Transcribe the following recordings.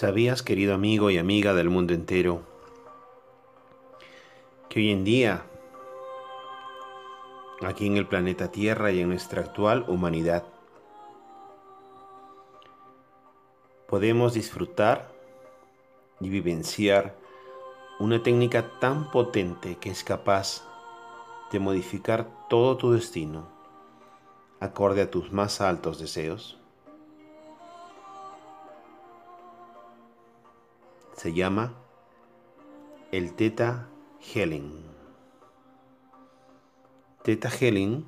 ¿Sabías, querido amigo y amiga del mundo entero, que hoy en día, aquí en el planeta Tierra y en nuestra actual humanidad, podemos disfrutar y vivenciar una técnica tan potente que es capaz de modificar todo tu destino acorde a tus más altos deseos? Se llama el Teta Healing. Teta Healing,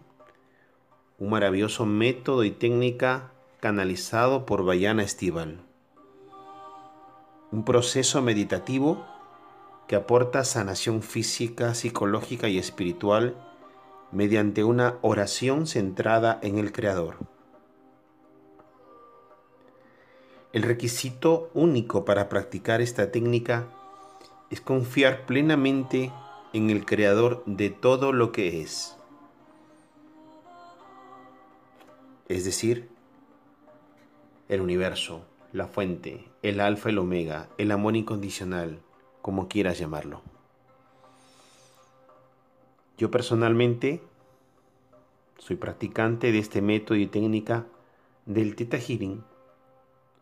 un maravilloso método y técnica canalizado por Bayana Estival. Un proceso meditativo que aporta sanación física, psicológica y espiritual mediante una oración centrada en el Creador. El requisito único para practicar esta técnica es confiar plenamente en el Creador de todo lo que es. Es decir, el universo, la fuente, el alfa el omega, el amor incondicional, como quieras llamarlo. Yo personalmente soy practicante de este método y técnica del Theta Healing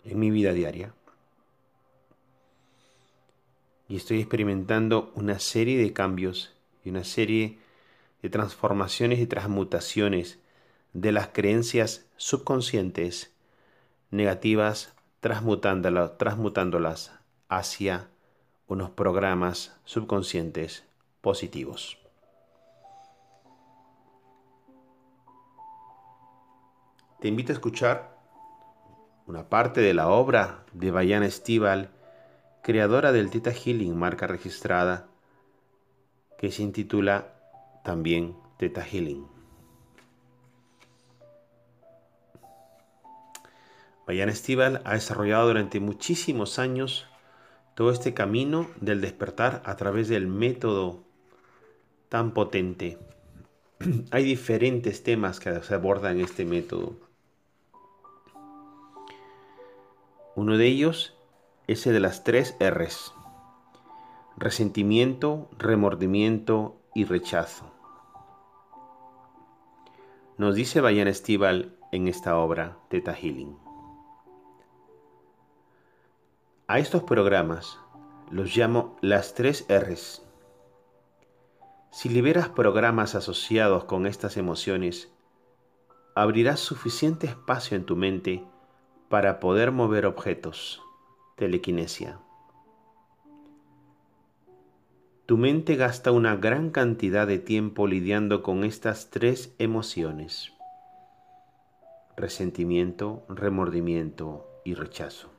en mi vida diaria. Y estoy experimentando una serie de cambios y una serie de transformaciones y transmutaciones de las creencias subconscientes negativas, transmutándolas, transmutándolas hacia unos programas subconscientes positivos. Te invito a escuchar una parte de la obra de Bayana Estival, creadora del Tita Healing, marca registrada, que se intitula también Teta Healing. Bayana Estival ha desarrollado durante muchísimos años todo este camino del despertar a través del método tan potente. Hay diferentes temas que se abordan en este método. Uno de ellos es el de las tres R's. Resentimiento, remordimiento y rechazo. Nos dice Bayan Estival en esta obra, Teta Healing. A estos programas los llamo las tres R's. Si liberas programas asociados con estas emociones, abrirás suficiente espacio en tu mente para poder mover objetos. Telequinesia. Tu mente gasta una gran cantidad de tiempo lidiando con estas tres emociones. Resentimiento, remordimiento y rechazo.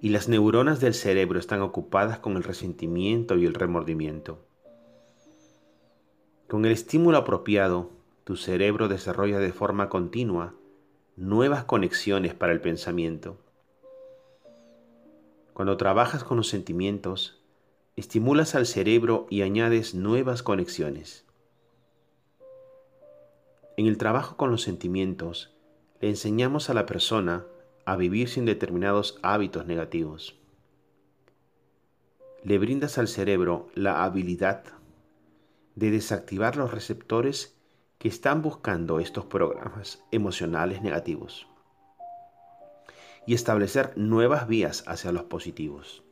Y las neuronas del cerebro están ocupadas con el resentimiento y el remordimiento. Con el estímulo apropiado, tu cerebro desarrolla de forma continua nuevas conexiones para el pensamiento. Cuando trabajas con los sentimientos, estimulas al cerebro y añades nuevas conexiones. En el trabajo con los sentimientos, le enseñamos a la persona a vivir sin determinados hábitos negativos. Le brindas al cerebro la habilidad de desactivar los receptores que están buscando estos programas emocionales negativos y establecer nuevas vías hacia los positivos.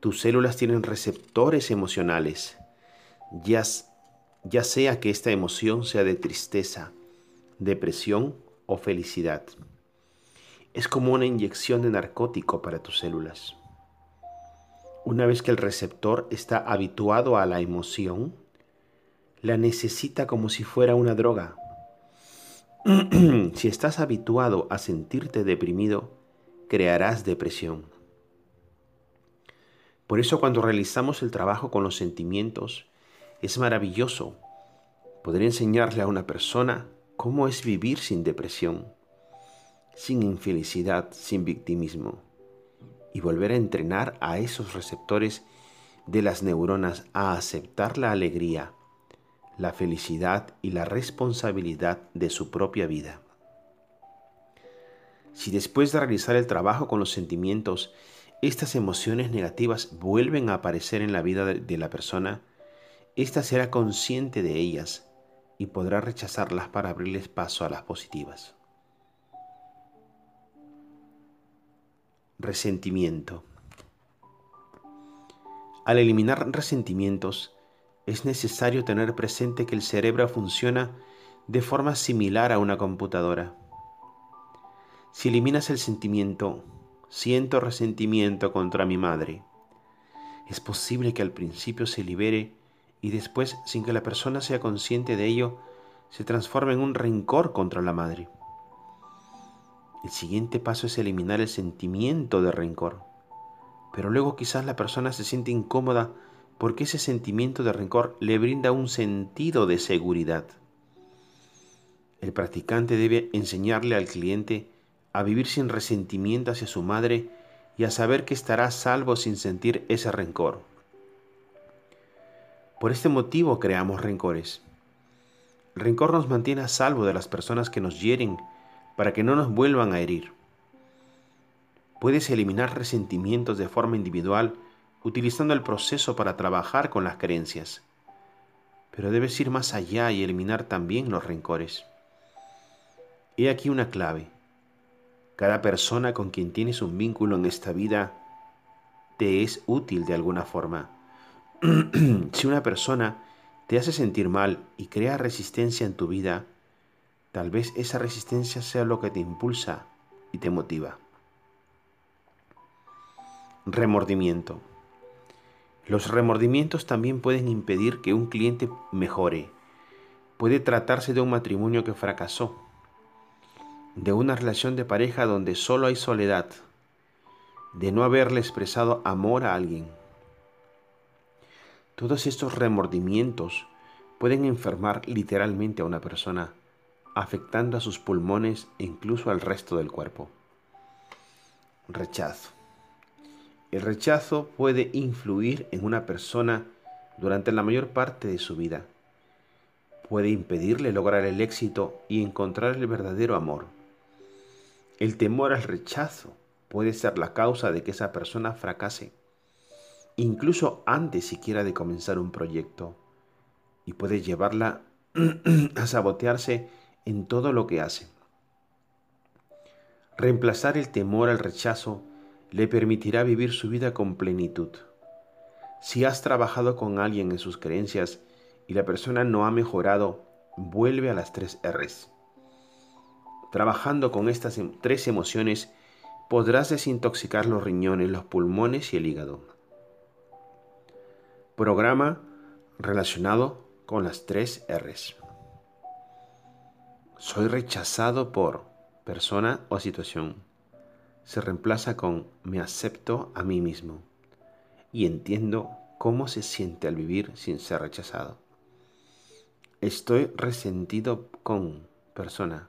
Tus células tienen receptores emocionales, ya, sea que esta emoción sea de tristeza, depresión o felicidad. Es como una inyección de narcótico para tus células. Una vez que el receptor está habituado a la emoción, la necesita como si fuera una droga. si estás habituado a sentirte deprimido, crearás depresión. Por eso cuando realizamos el trabajo con los sentimientos, es maravilloso poder enseñarle a una persona cómo es vivir sin depresión, sin infelicidad, sin victimismo, y volver a entrenar a esos receptores de las neuronas a aceptar la alegría, la felicidad y la responsabilidad de su propia vida. Si después de realizar el trabajo con los sentimientos, estas emociones negativas vuelven a aparecer en la vida de la persona, ésta será consciente de ellas y podrá rechazarlas para abrirles paso a las positivas. Resentimiento. Al eliminar resentimientos, es necesario tener presente que el cerebro funciona de forma similar a una computadora. Si eliminas el sentimiento, siento resentimiento contra mi madre, es posible que al principio se libere y después, sin que la persona sea consciente de ello, se transforme en un rencor contra la madre. El siguiente paso es eliminar el sentimiento de rencor. Pero luego quizás la persona se siente incómoda porque ese sentimiento de rencor le brinda un sentido de seguridad. El practicante debe enseñarle al cliente a vivir sin resentimiento hacia su madre y a saber que estará salvo sin sentir ese rencor. Por este motivo creamos rencores. El rencor nos mantiene a salvo de las personas que nos hieren para que no nos vuelvan a herir. Puedes eliminar resentimientos de forma individual utilizando el proceso para trabajar con las creencias, pero debes ir más allá y eliminar también los rencores. He aquí una clave. Cada persona con quien tienes un vínculo en esta vida te es útil de alguna forma. si una persona te hace sentir mal y crea resistencia en tu vida, Tal vez esa resistencia sea lo que te impulsa y te motiva. Remordimiento. Los remordimientos también pueden impedir que un cliente mejore. Puede tratarse de un matrimonio que fracasó, de una relación de pareja donde solo hay soledad, de no haberle expresado amor a alguien. Todos estos remordimientos pueden enfermar literalmente a una persona afectando a sus pulmones e incluso al resto del cuerpo. Rechazo. El rechazo puede influir en una persona durante la mayor parte de su vida. Puede impedirle lograr el éxito y encontrar el verdadero amor. El temor al rechazo puede ser la causa de que esa persona fracase, incluso antes siquiera de comenzar un proyecto, y puede llevarla a sabotearse en todo lo que hace. Reemplazar el temor al rechazo le permitirá vivir su vida con plenitud. Si has trabajado con alguien en sus creencias y la persona no ha mejorado, vuelve a las tres R's. Trabajando con estas em, tres emociones, podrás desintoxicar los riñones, los pulmones y el hígado. Programa relacionado con las tres R's. Soy rechazado por persona o situación. Se reemplaza con me acepto a mí mismo y entiendo cómo se siente al vivir sin ser rechazado. Estoy resentido con persona.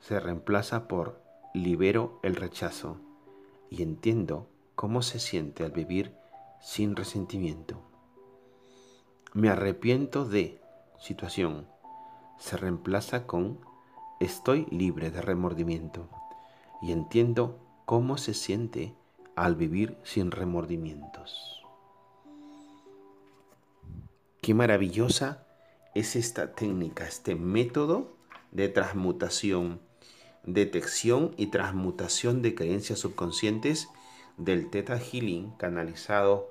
Se reemplaza por libero el rechazo y entiendo cómo se siente al vivir sin resentimiento. Me arrepiento de situación. Se reemplaza con Estoy libre de remordimiento y entiendo cómo se siente al vivir sin remordimientos. Qué maravillosa es esta técnica, este método de transmutación, detección y transmutación de creencias subconscientes del Theta Healing canalizado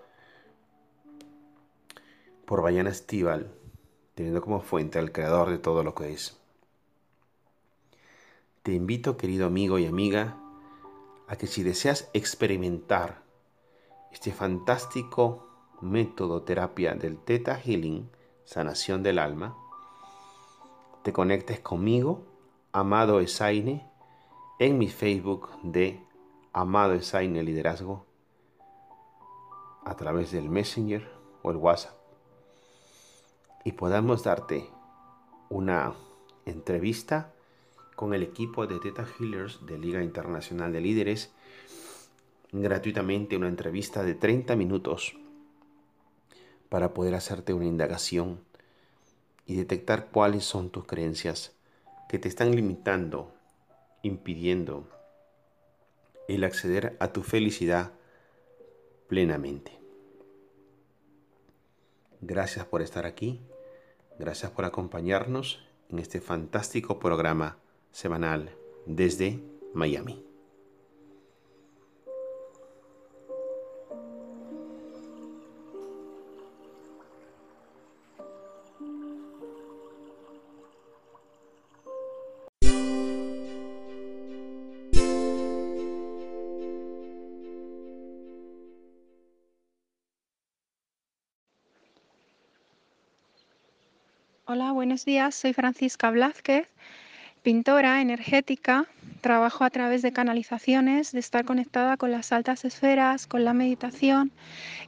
por Bayana Estival, teniendo como fuente al creador de todo lo que es. Te invito, querido amigo y amiga, a que si deseas experimentar este fantástico método terapia del Theta Healing, sanación del alma, te conectes conmigo, Amado Esaine, en mi Facebook de Amado Esaine Liderazgo, a través del Messenger o el WhatsApp, y podamos darte una entrevista con el equipo de Theta Healers de Liga Internacional de Líderes gratuitamente una entrevista de 30 minutos para poder hacerte una indagación y detectar cuáles son tus creencias que te están limitando, impidiendo el acceder a tu felicidad plenamente. Gracias por estar aquí, gracias por acompañarnos en este fantástico programa semanal desde Miami. Hola, buenos días. Soy Francisca Blázquez, pintora energética. Trabajo a través de canalizaciones, de estar conectada con las altas esferas, con la meditación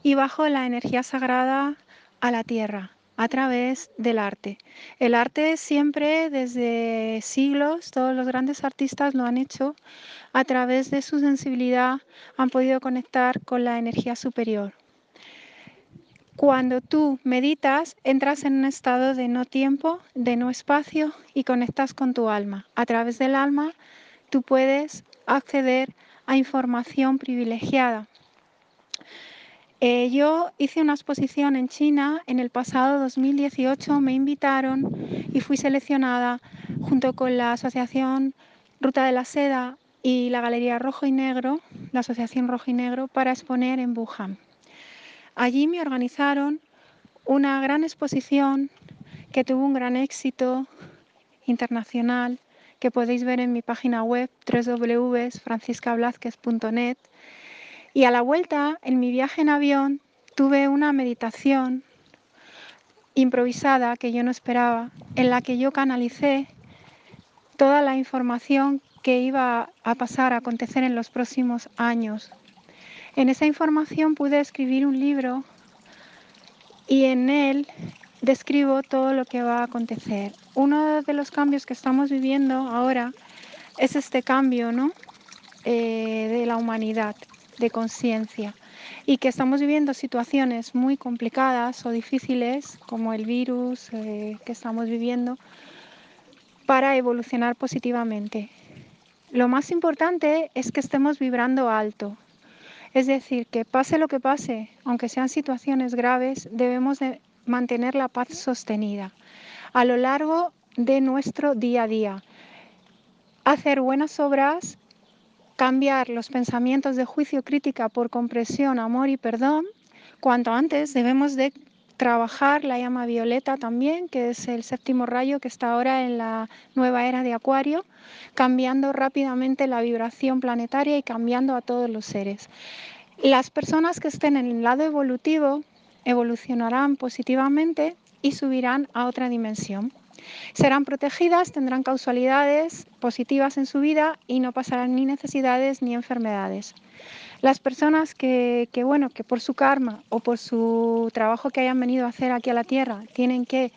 y bajo la energía sagrada a la tierra a través del arte. El arte siempre desde siglos, todos los grandes artistas lo han hecho, a través de su sensibilidad han podido conectar con la energía superior. Cuando tú meditas, entras en un estado de no tiempo, de no espacio y conectas con tu alma. A través del alma, tú puedes acceder a información privilegiada. Eh, yo hice una exposición en China en el pasado 2018, me invitaron y fui seleccionada junto con la Asociación Ruta de la Seda y la Galería Rojo y Negro, la Asociación Rojo y Negro, para exponer en Wuhan. Allí me organizaron una gran exposición que tuvo un gran éxito internacional que podéis ver en mi página web www.franciscablázquez.net. Y a la vuelta, en mi viaje en avión, tuve una meditación improvisada que yo no esperaba, en la que yo canalicé toda la información que iba a pasar a acontecer en los próximos años en esa información pude escribir un libro y en él describo todo lo que va a acontecer. Uno de los cambios que estamos viviendo ahora es este cambio ¿no? Eh, de la humanidad, de conciencia, y que estamos viviendo situaciones muy complicadas o difíciles, como el virus eh, que estamos viviendo, para evolucionar positivamente. Lo más importante es que estemos vibrando alto, es decir, que pase lo que pase, aunque sean situaciones graves, debemos de mantener la paz sostenida a lo largo de nuestro día a día. Hacer buenas obras, cambiar los pensamientos de juicio crítica por compresión, amor y perdón. Cuanto antes debemos de trabajar la llama violeta también, que es el séptimo rayo que está ahora en la nueva era de Acuario, cambiando rápidamente la vibración planetaria y cambiando a todos los seres. Las personas que estén en el lado evolutivo evolucionarán positivamente y subirán a otra dimensión. Serán protegidas, tendrán causalidades positivas en su vida y no pasarán ni necesidades ni enfermedades. Las personas que, bueno, que por su karma o por su trabajo que hayan venido a hacer aquí a la Tierra tienen que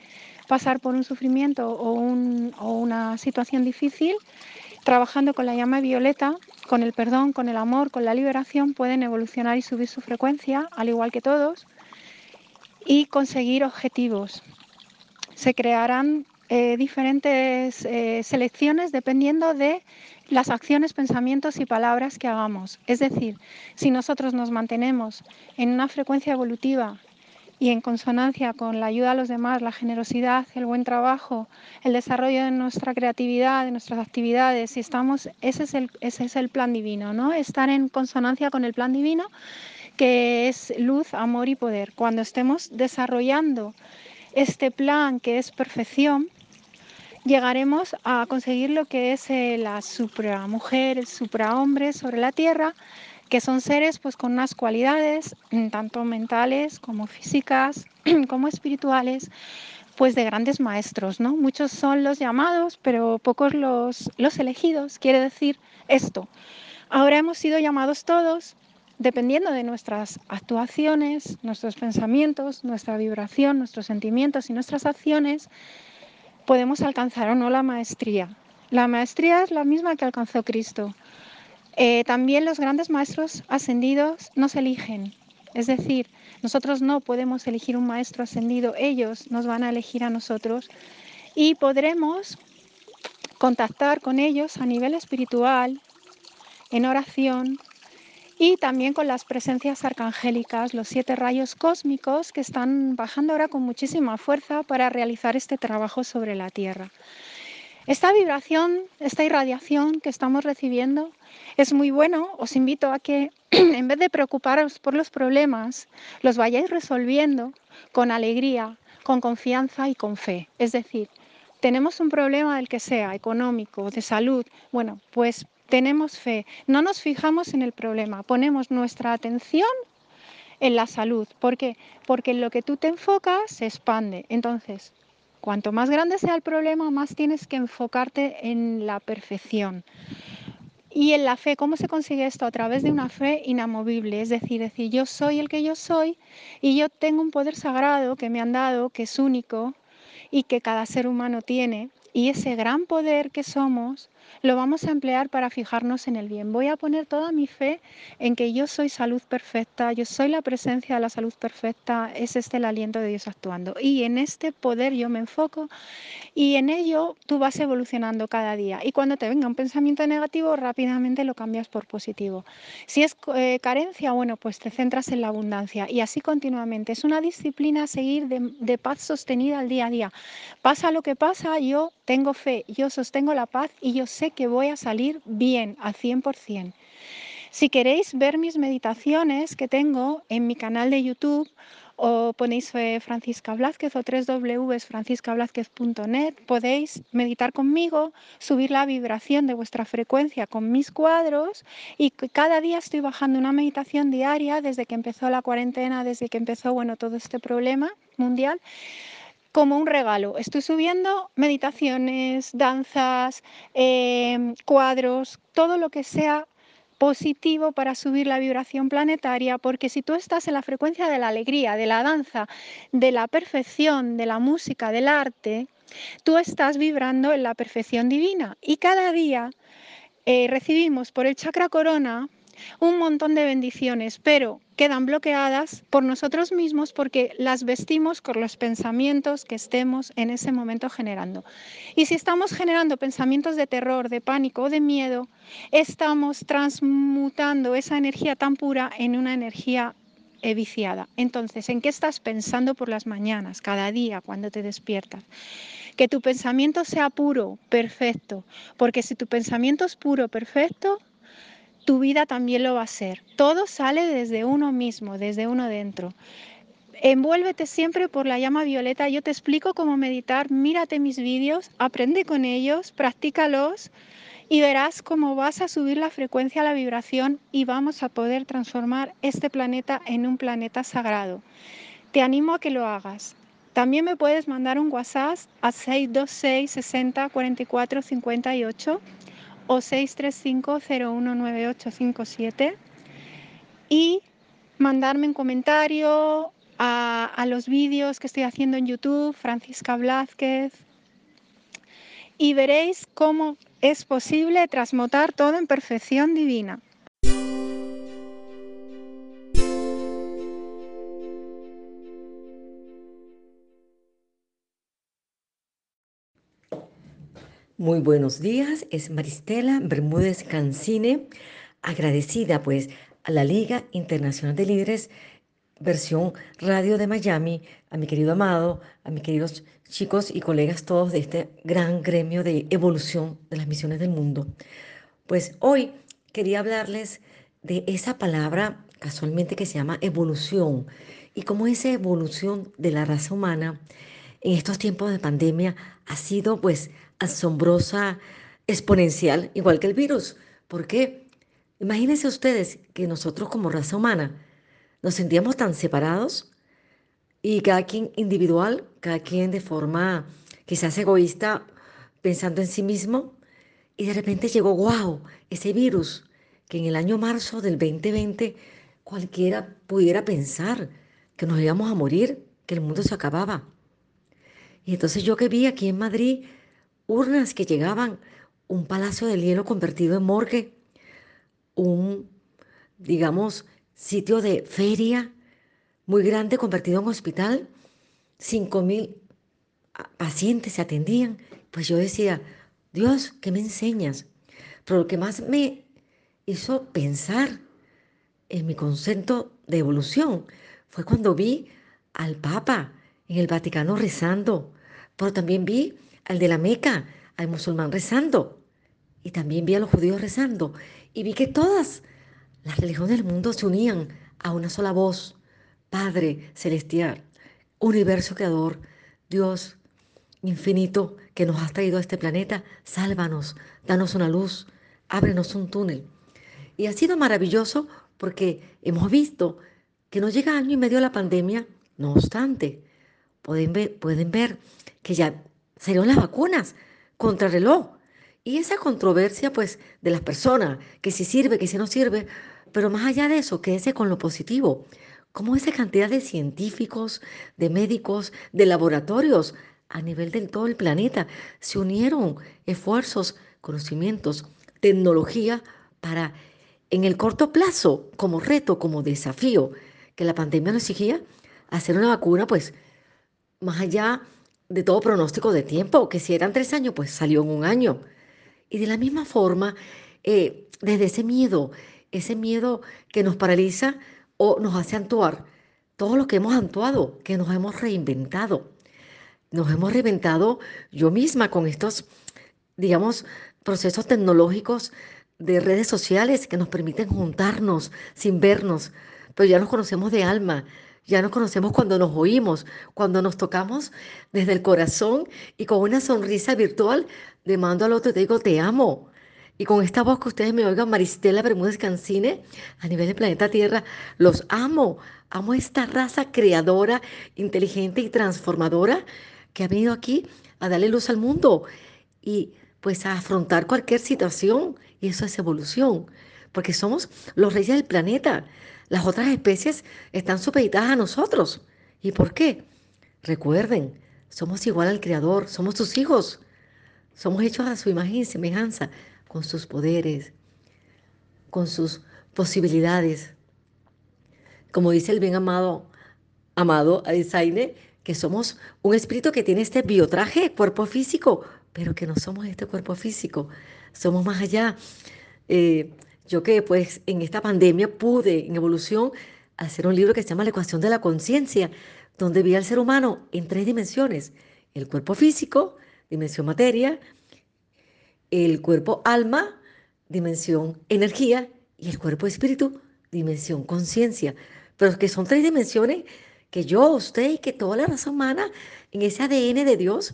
pasar por un sufrimiento o, una situación difícil, trabajando con la llama violeta, con el perdón, con el amor, con la liberación, pueden evolucionar y subir su frecuencia, al igual que todos, y conseguir objetivos. Se crearán eh, diferentes eh, selecciones dependiendo de las acciones, pensamientos y palabras que hagamos. Es decir, si nosotros nos mantenemos en una frecuencia evolutiva y en consonancia con la ayuda a los demás, la generosidad, el buen trabajo, el desarrollo de nuestra creatividad, de nuestras actividades, si estamos, ese es el, ese es el plan divino, ¿no? Estar en consonancia con el plan divino, que es luz, amor y poder. Cuando estemos desarrollando este plan que es perfección, llegaremos a conseguir lo que es eh, la supramujer, el suprahombre sobre la tierra, que son seres pues con unas cualidades mm, tanto mentales como físicas, como espirituales, pues de grandes maestros, ¿no? Muchos son los llamados, pero pocos los, los elegidos, quiere decir esto. Ahora hemos sido llamados todos, dependiendo de nuestras actuaciones, nuestros pensamientos, nuestra vibración, nuestros sentimientos y nuestras acciones, podemos alcanzar o no la maestría. La maestría es la misma que alcanzó Cristo. Eh, también los grandes maestros ascendidos nos eligen. Es decir, nosotros no podemos elegir un maestro ascendido, ellos nos van a elegir a nosotros y podremos contactar con ellos a nivel espiritual en oración y también con las presencias arcangélicas, los siete rayos cósmicos que están bajando ahora con muchísima fuerza para realizar este trabajo sobre la Tierra. Esta vibración, esta irradiación que estamos recibiendo es muy bueno. Os invito a que en vez de preocuparos por los problemas, los vayáis resolviendo con alegría, con confianza y con fe. Es decir, tenemos un problema del que sea, económico, de salud, bueno, pues tenemos fe. No nos fijamos en el problema, ponemos nuestra atención en la salud. ¿Por qué? Porque en lo que tú te enfocas se expande. Entonces, Cuanto más grande sea el problema, más tienes que enfocarte en la perfección. Y en la fe, ¿cómo se consigue esto? A través de una fe inamovible, es decir, decir, yo soy el que yo soy y yo tengo un poder sagrado que me han dado, que es único y que cada ser humano tiene. Y ese gran poder que somos lo vamos a emplear para fijarnos en el bien. Voy a poner toda mi fe en que yo soy salud perfecta, yo soy la presencia de la salud perfecta, es este el aliento de Dios actuando. Y en este poder yo me enfoco y en ello tú vas evolucionando cada día. Y cuando te venga un pensamiento negativo, rápidamente lo cambias por positivo. Si es eh, carencia, bueno, pues te centras en la abundancia y así continuamente. Es una disciplina seguir de, de paz sostenida al día a día. Pasa lo que pasa, yo tengo fe, yo sostengo la paz y yo sé que voy a salir bien al 100%. Si queréis ver mis meditaciones que tengo en mi canal de YouTube, o ponéis eh, Francisca Blázquez o www.franciscablázquez.net, podéis meditar conmigo, subir la vibración de vuestra frecuencia con mis cuadros y cada día estoy bajando una meditación diaria desde que empezó la cuarentena, desde que empezó bueno, todo este problema mundial como un regalo. Estoy subiendo meditaciones, danzas, em, cuadros, todo lo que sea positivo para subir la vibración planetaria, porque si tú estás en la frecuencia de la alegría, de la danza, de la perfección, de la música, del arte, tú estás vibrando en la perfección divina. Y cada día eh, recibimos por el chakra corona un montón de bendiciones, pero quedan bloqueadas por nosotros mismos porque las vestimos con los pensamientos que estemos en ese momento generando. Y si estamos generando pensamientos de terror, de pánico o de miedo, estamos transmutando esa energía tan pura en una energía viciada. Entonces, ¿en qué estás pensando por las mañanas, cada día, cuando te despiertas? Que tu pensamiento sea puro, perfecto, porque si tu pensamiento es puro, perfecto, tu vida también lo va a ser. Todo sale desde uno mismo, desde uno dentro. Envuélvete siempre por la llama violeta. Yo te explico cómo meditar. Mírate mis vídeos, aprende con ellos, practícalos y verás cómo vas a subir la frecuencia, la vibración y vamos a poder transformar este planeta en un planeta sagrado. Te animo a que lo hagas. También me puedes mandar un WhatsApp a 626 60 44 58 o 635-019857 y mandarme un comentario a, a, los vídeos que estoy haciendo en YouTube, Francisca Blázquez, y veréis cómo es posible transmutar todo en perfección divina. Muy buenos días, es Maristela Bermúdez Cancine, agradecida pues a la Liga Internacional de Líderes, versión radio de Miami, a mi querido amado, a mis queridos chicos y colegas todos de este gran gremio de evolución de las misiones del mundo. Pues hoy quería hablarles de esa palabra casualmente que se llama evolución y cómo esa evolución de la raza humana en estos tiempos de pandemia ha sido pues asombrosa, exponencial, igual que el virus. ¿Por qué? Imagínense ustedes que nosotros como raza humana nos sentíamos tan separados y cada quien individual, cada quien de forma quizás egoísta, pensando en sí mismo, y de repente llegó, wow, ese virus que en el año marzo del 2020 cualquiera pudiera pensar que nos íbamos a morir, que el mundo se acababa. Y entonces yo que vi aquí en Madrid urnas que llegaban, un palacio de hielo convertido en morgue, un, digamos, sitio de feria muy grande convertido en hospital, cinco mil pacientes se atendían. Pues yo decía, Dios, ¿qué me enseñas? Pero lo que más me hizo pensar en mi concepto de evolución fue cuando vi al Papa en el Vaticano rezando, pero también vi al de la Meca, al musulmán rezando, y también vi a los judíos rezando, y vi que todas las religiones del mundo se unían a una sola voz, Padre Celestial, Universo Creador, Dios infinito que nos has traído a este planeta, sálvanos, danos una luz, ábrenos un túnel. Y ha sido maravilloso porque hemos visto que no llega año y medio la pandemia, no obstante, pueden ver, pueden ver que ya salieron las vacunas contra el reloj. Y esa controversia, pues, de las personas, que si sirve, que si no sirve, pero más allá de eso, quédese con lo positivo. Como esa cantidad de científicos, de médicos, de laboratorios a nivel de todo el planeta se unieron esfuerzos, conocimientos, tecnología para en el corto plazo, como reto, como desafío que la pandemia nos exigía, hacer una vacuna, pues, más allá todo pronóstico de tiempo, que si eran tres años, pues salió en un año. Y de la misma forma, eh, desde ese miedo, ese miedo que nos paraliza o nos hace actuar, todo lo que hemos actuado, que nos hemos reinventado. Nos hemos reinventado yo misma con estos, digamos, procesos tecnológicos de redes sociales que nos permiten juntarnos sin vernos, pero ya nos conocemos de alma, ya nos conocemos cuando nos oímos, cuando nos tocamos desde el corazón y con una sonrisa virtual le mando al otro te digo, te amo. Y con esta voz que ustedes me oigan, Maristela Bermúdez Cancine, a nivel del planeta Tierra, los amo. Amo esta raza creadora, inteligente y transformadora que ha venido aquí a darle luz al mundo y pues a afrontar cualquier situación y eso es evolución, porque somos los reyes del planeta. Las otras especies están supeditadas a nosotros. ¿Y por qué? Recuerden, somos igual al Creador, somos sus hijos. Somos hechos a su imagen y semejanza, con sus poderes, con sus posibilidades. Como dice el bien amado, amado que somos un espíritu que tiene este biotraje, cuerpo físico, pero que no somos este cuerpo físico somos más allá. Eh, yo que pues en esta pandemia pude en evolución hacer un libro que se llama La ecuación de la conciencia, donde vi al ser humano en tres dimensiones. El cuerpo físico, dimensión materia, el cuerpo alma, dimensión energía, y el cuerpo espíritu, dimensión conciencia. Pero que son tres dimensiones que yo, usted y que toda la raza humana, en ese ADN de Dios,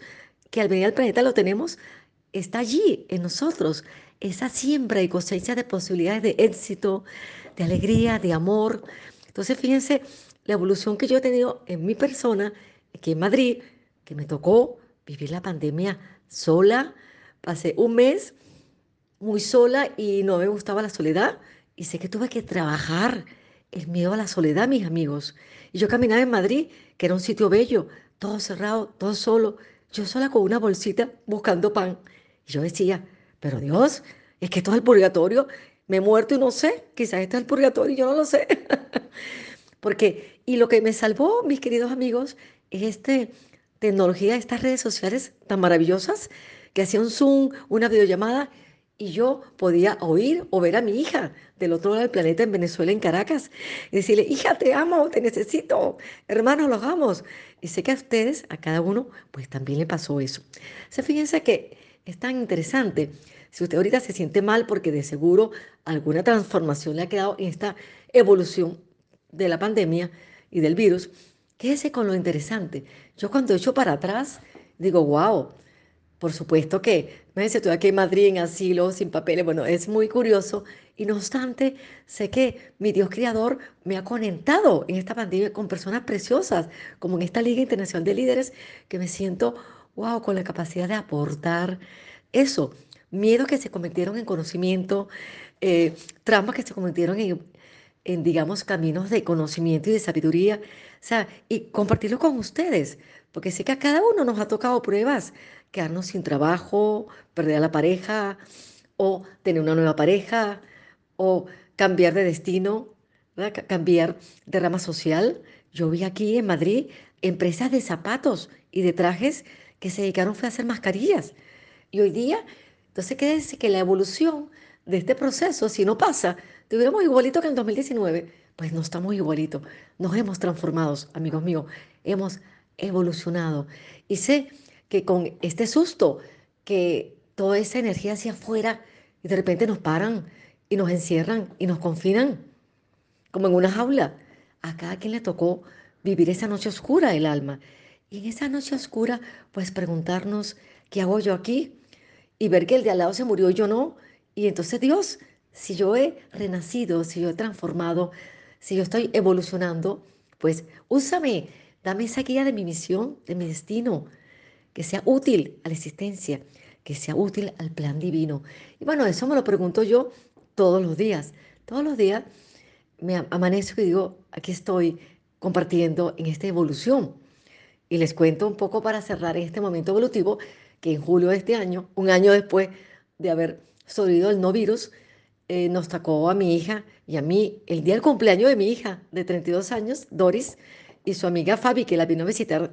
que al venir al planeta lo tenemos está allí en nosotros, esa siembra y cosecha de posibilidades de éxito, de alegría, de amor. Entonces, fíjense la evolución que yo he tenido en mi persona, aquí en Madrid, que me tocó vivir la pandemia sola. Pasé un mes muy sola y no me gustaba la soledad. Y sé que tuve que trabajar el miedo a la soledad, mis amigos. Y yo caminaba en Madrid, que era un sitio bello, todo cerrado, todo solo, yo sola con una bolsita buscando pan. Y yo decía, pero Dios, es que esto es el purgatorio, me he muerto y no sé, quizás esto es el purgatorio y yo no lo sé. Porque, y lo que me salvó, mis queridos amigos, es esta tecnología, estas redes sociales tan maravillosas, que hacía un Zoom, una videollamada, y yo podía oír o ver a mi hija del otro lado del planeta en Venezuela, en Caracas, y decirle, hija, te amo, te necesito, hermanos, los amo. Y sé que a ustedes, a cada uno, pues también le pasó eso. O fíjense que es tan interesante. Si usted ahorita se siente mal porque de seguro alguna transformación le ha quedado en esta evolución de la pandemia y del virus, quédese con lo interesante. Yo cuando echo para atrás, digo, wow, por supuesto que, me dice, estoy aquí en Madrid en asilo, sin papeles, bueno, es muy curioso. Y no obstante, sé que mi Dios Creador me ha conectado en esta pandemia con personas preciosas, como en esta Liga Internacional de Líderes, que me siento wow, con la capacidad de aportar eso, miedos que se convirtieron en conocimiento, eh, que se convirtieron en, digamos, caminos de conocimiento y de sabiduría, o sea, y compartirlo con ustedes, porque sé que a cada uno nos ha tocado pruebas, quedarnos sin trabajo, perder a la pareja, o tener una nueva pareja, o cambiar de destino, cambiar de rama social. Yo vi aquí en Madrid empresas de zapatos y de trajes que se dedicaron fue a hacer mascarillas. Y hoy día, entonces, ¿qué dice? Que la evolución de este proceso, si no pasa, estuviéramos igualito que en 2019. Pues no estamos igualitos, nos hemos transformado, amigos míos, hemos evolucionado. Y sé que con este susto, que toda esa energía hacia afuera, y de repente nos paran y nos encierran y nos confinan, como en una jaula. A cada quien le tocó vivir esa noche oscura del alma. Y en esa noche oscura, pues preguntarnos, ¿qué hago yo aquí? Y ver que el de al lado se murió y yo no. Y entonces Dios, si yo he renacido, si yo he transformado, si yo estoy evolucionando, pues úsame, dame esa guía de mi misión, de mi destino, que sea útil a la existencia, que sea útil al plan divino. Y bueno, eso me lo pregunto yo todos los días. Todos los días me amanezco y digo, aquí estoy compartiendo en esta evolución. Y les cuento un poco para cerrar este momento evolutivo que en julio de este año, un año después de haber sobrevivido el no virus, eh, nos tocó a mi hija y a mí el día del cumpleaños de mi hija de 32 años, Doris, y su amiga Fabi, que la vino a visitar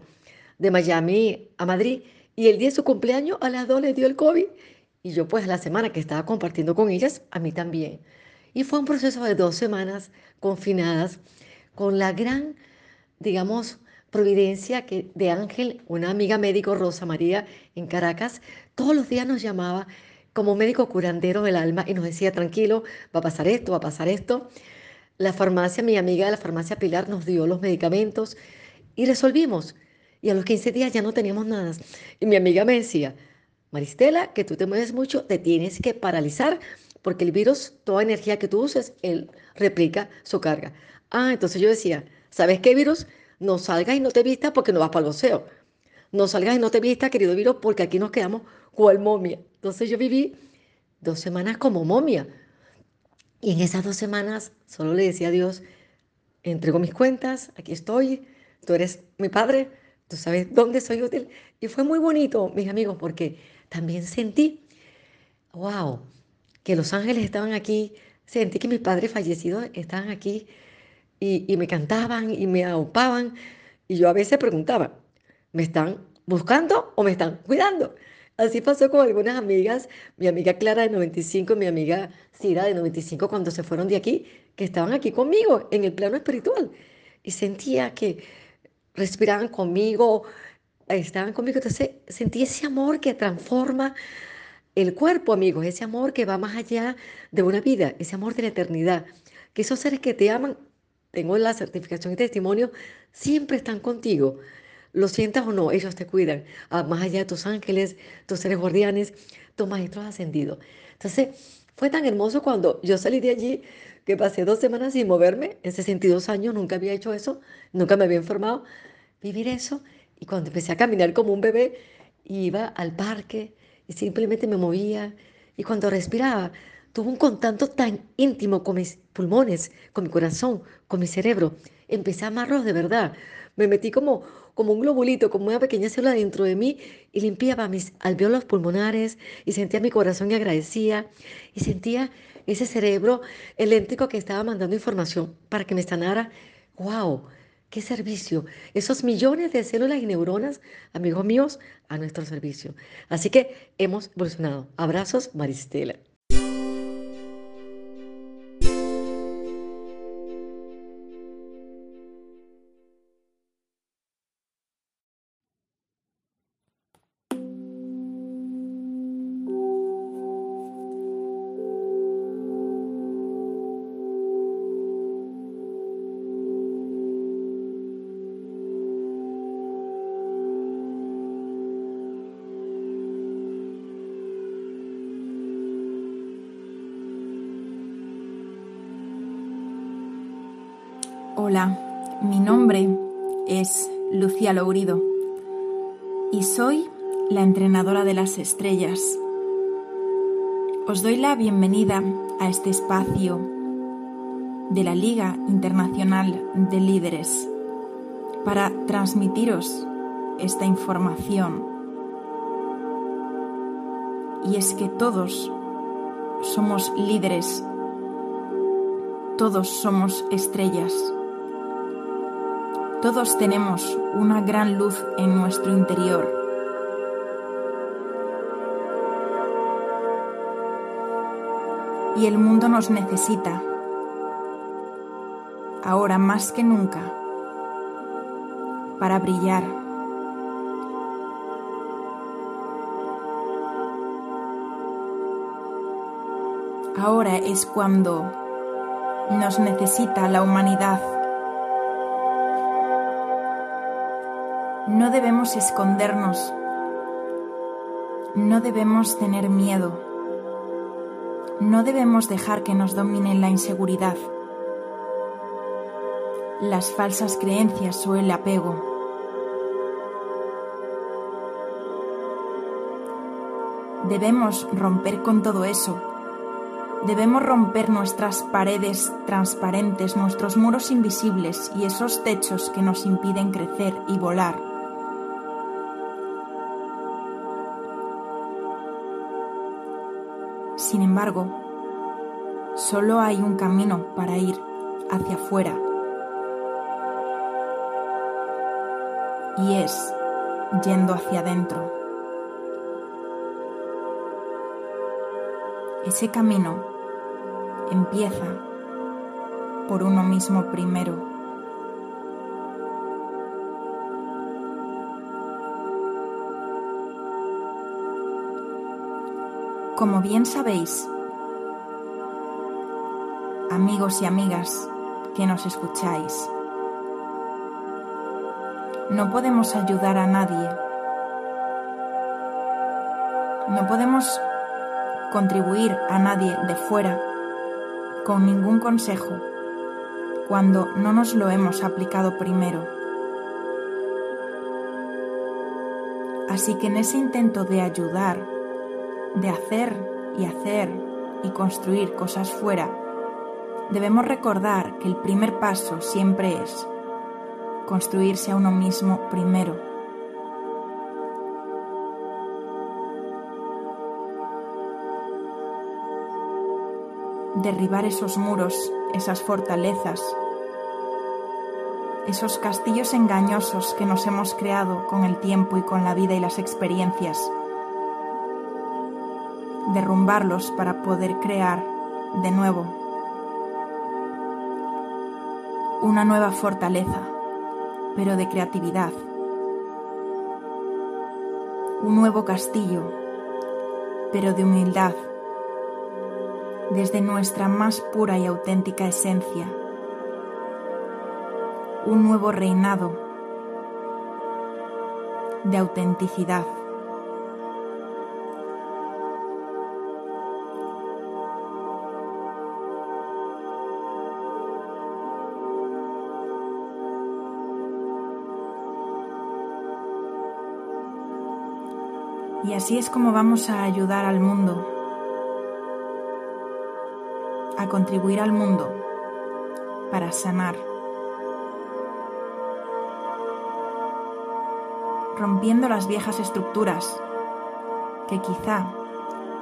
de Miami a Madrid, y el día de su cumpleaños a las dos le dio el COVID. Y yo pues la semana que estaba compartiendo con ellas, a mí también. Y fue un proceso de dos semanas confinadas con la gran, digamos, providencia que de Ángel, una amiga médico, Rosa María, en Caracas, todos los días nos llamaba como médico curandero del alma y nos decía, tranquilo, va a pasar esto, va a pasar esto. La farmacia, mi amiga de la farmacia Pilar nos dio los medicamentos y resolvimos. Y a los 15 días ya no teníamos nada. Y mi amiga me decía, Maristela, que tú te mueves mucho, te tienes que paralizar porque el virus, toda energía que tú uses, él replica su carga. Ah, entonces yo decía, ¿sabes qué virus? No salgas y no te vistas porque no vas para el museo. No salgas y no te vistas, querido virus, porque aquí nos quedamos cual momia. Entonces yo viví dos semanas como momia. Y en esas dos semanas solo le decía a Dios, entrego mis cuentas, aquí estoy, tú eres mi padre, tú sabes dónde soy útil. Y fue muy bonito, mis amigos, porque también sentí, wow, que los ángeles estaban aquí, sentí que mis padres fallecidos estaban aquí y, y me cantaban y me aupaban. Y yo a veces preguntaba, ¿me están buscando o me están cuidando? Así pasó con algunas amigas, mi amiga Clara de 95, mi amiga Cira de 95, cuando se fueron de aquí, que estaban aquí conmigo en el plano espiritual. Y sentía que respiraban conmigo, estaban conmigo. Entonces sentí ese amor que transforma el cuerpo, amigos, ese amor que va más allá de una vida, ese amor de la eternidad. Que esos seres que te aman, tengo la certificación y testimonio, siempre están contigo. Lo sientas o no, ellos te cuidan, ah, más allá de tus ángeles, tus seres guardianes, tus maestros ascendidos. Entonces, fue tan hermoso cuando yo salí de allí que pasé dos semanas sin moverme, en 62 años nunca había hecho eso, nunca me había enfermado, vivir eso, y cuando empecé a caminar como un bebé, iba al parque y simplemente me movía, y cuando respiraba, tuve un contacto tan íntimo con mis pulmones, con mi corazón, con mi cerebro, empecé a amarlos de verdad, me metí como como un globulito, como una pequeña célula dentro de mí y limpiaba mis alveolos pulmonares y sentía mi corazón y agradecía y sentía ese cerebro eléctrico que estaba mandando información para que me sanara. ¡Wow! ¡Qué servicio! Esos millones de células y neuronas, amigos míos, a nuestro servicio. Así que hemos evolucionado. Abrazos, Maristela. Lourido y soy la entrenadora de las estrellas. Os doy la bienvenida a este espacio de la Liga Internacional de Líderes para transmitiros esta información. Y es que todos somos líderes, todos somos estrellas. Todos tenemos una gran luz en nuestro interior. y el mundo nos necesita, ahora más que nunca, para brillar. Ahora es cuando nos necesita la humanidad. No debemos escondernos, no debemos tener miedo, no debemos dejar que nos domine la inseguridad, las falsas creencias o el apego. Debemos romper con todo eso Debemos romper nuestras paredes transparentes, nuestros muros invisibles y esos techos que nos impiden crecer y volar. Sin embargo, solo hay un camino para ir hacia afuera y es yendo hacia adentro. Ese camino empieza por uno mismo primero. Como bien sabéis, amigos y amigas que nos escucháis, no podemos ayudar a nadie. No podemos contribuir a nadie de fuera con ningún consejo cuando no nos lo hemos aplicado primero. Así que en ese intento de ayudar, de hacer y hacer y construir cosas fuera, debemos recordar que el primer paso siempre es construirse a uno mismo primero. derribar esos muros, esas fortalezas, esos castillos engañosos que nos hemos creado con el tiempo y con la vida y las experiencias. Derrumbarlos para poder crear de nuevo una nueva fortaleza, pero de creatividad. Un nuevo castillo, pero de humildad desde nuestra más pura y auténtica esencia. Un nuevo reinado de autenticidad. Así es como vamos a ayudar al mundo a contribuir al mundo para sanar, rompiendo las viejas estructuras que quizá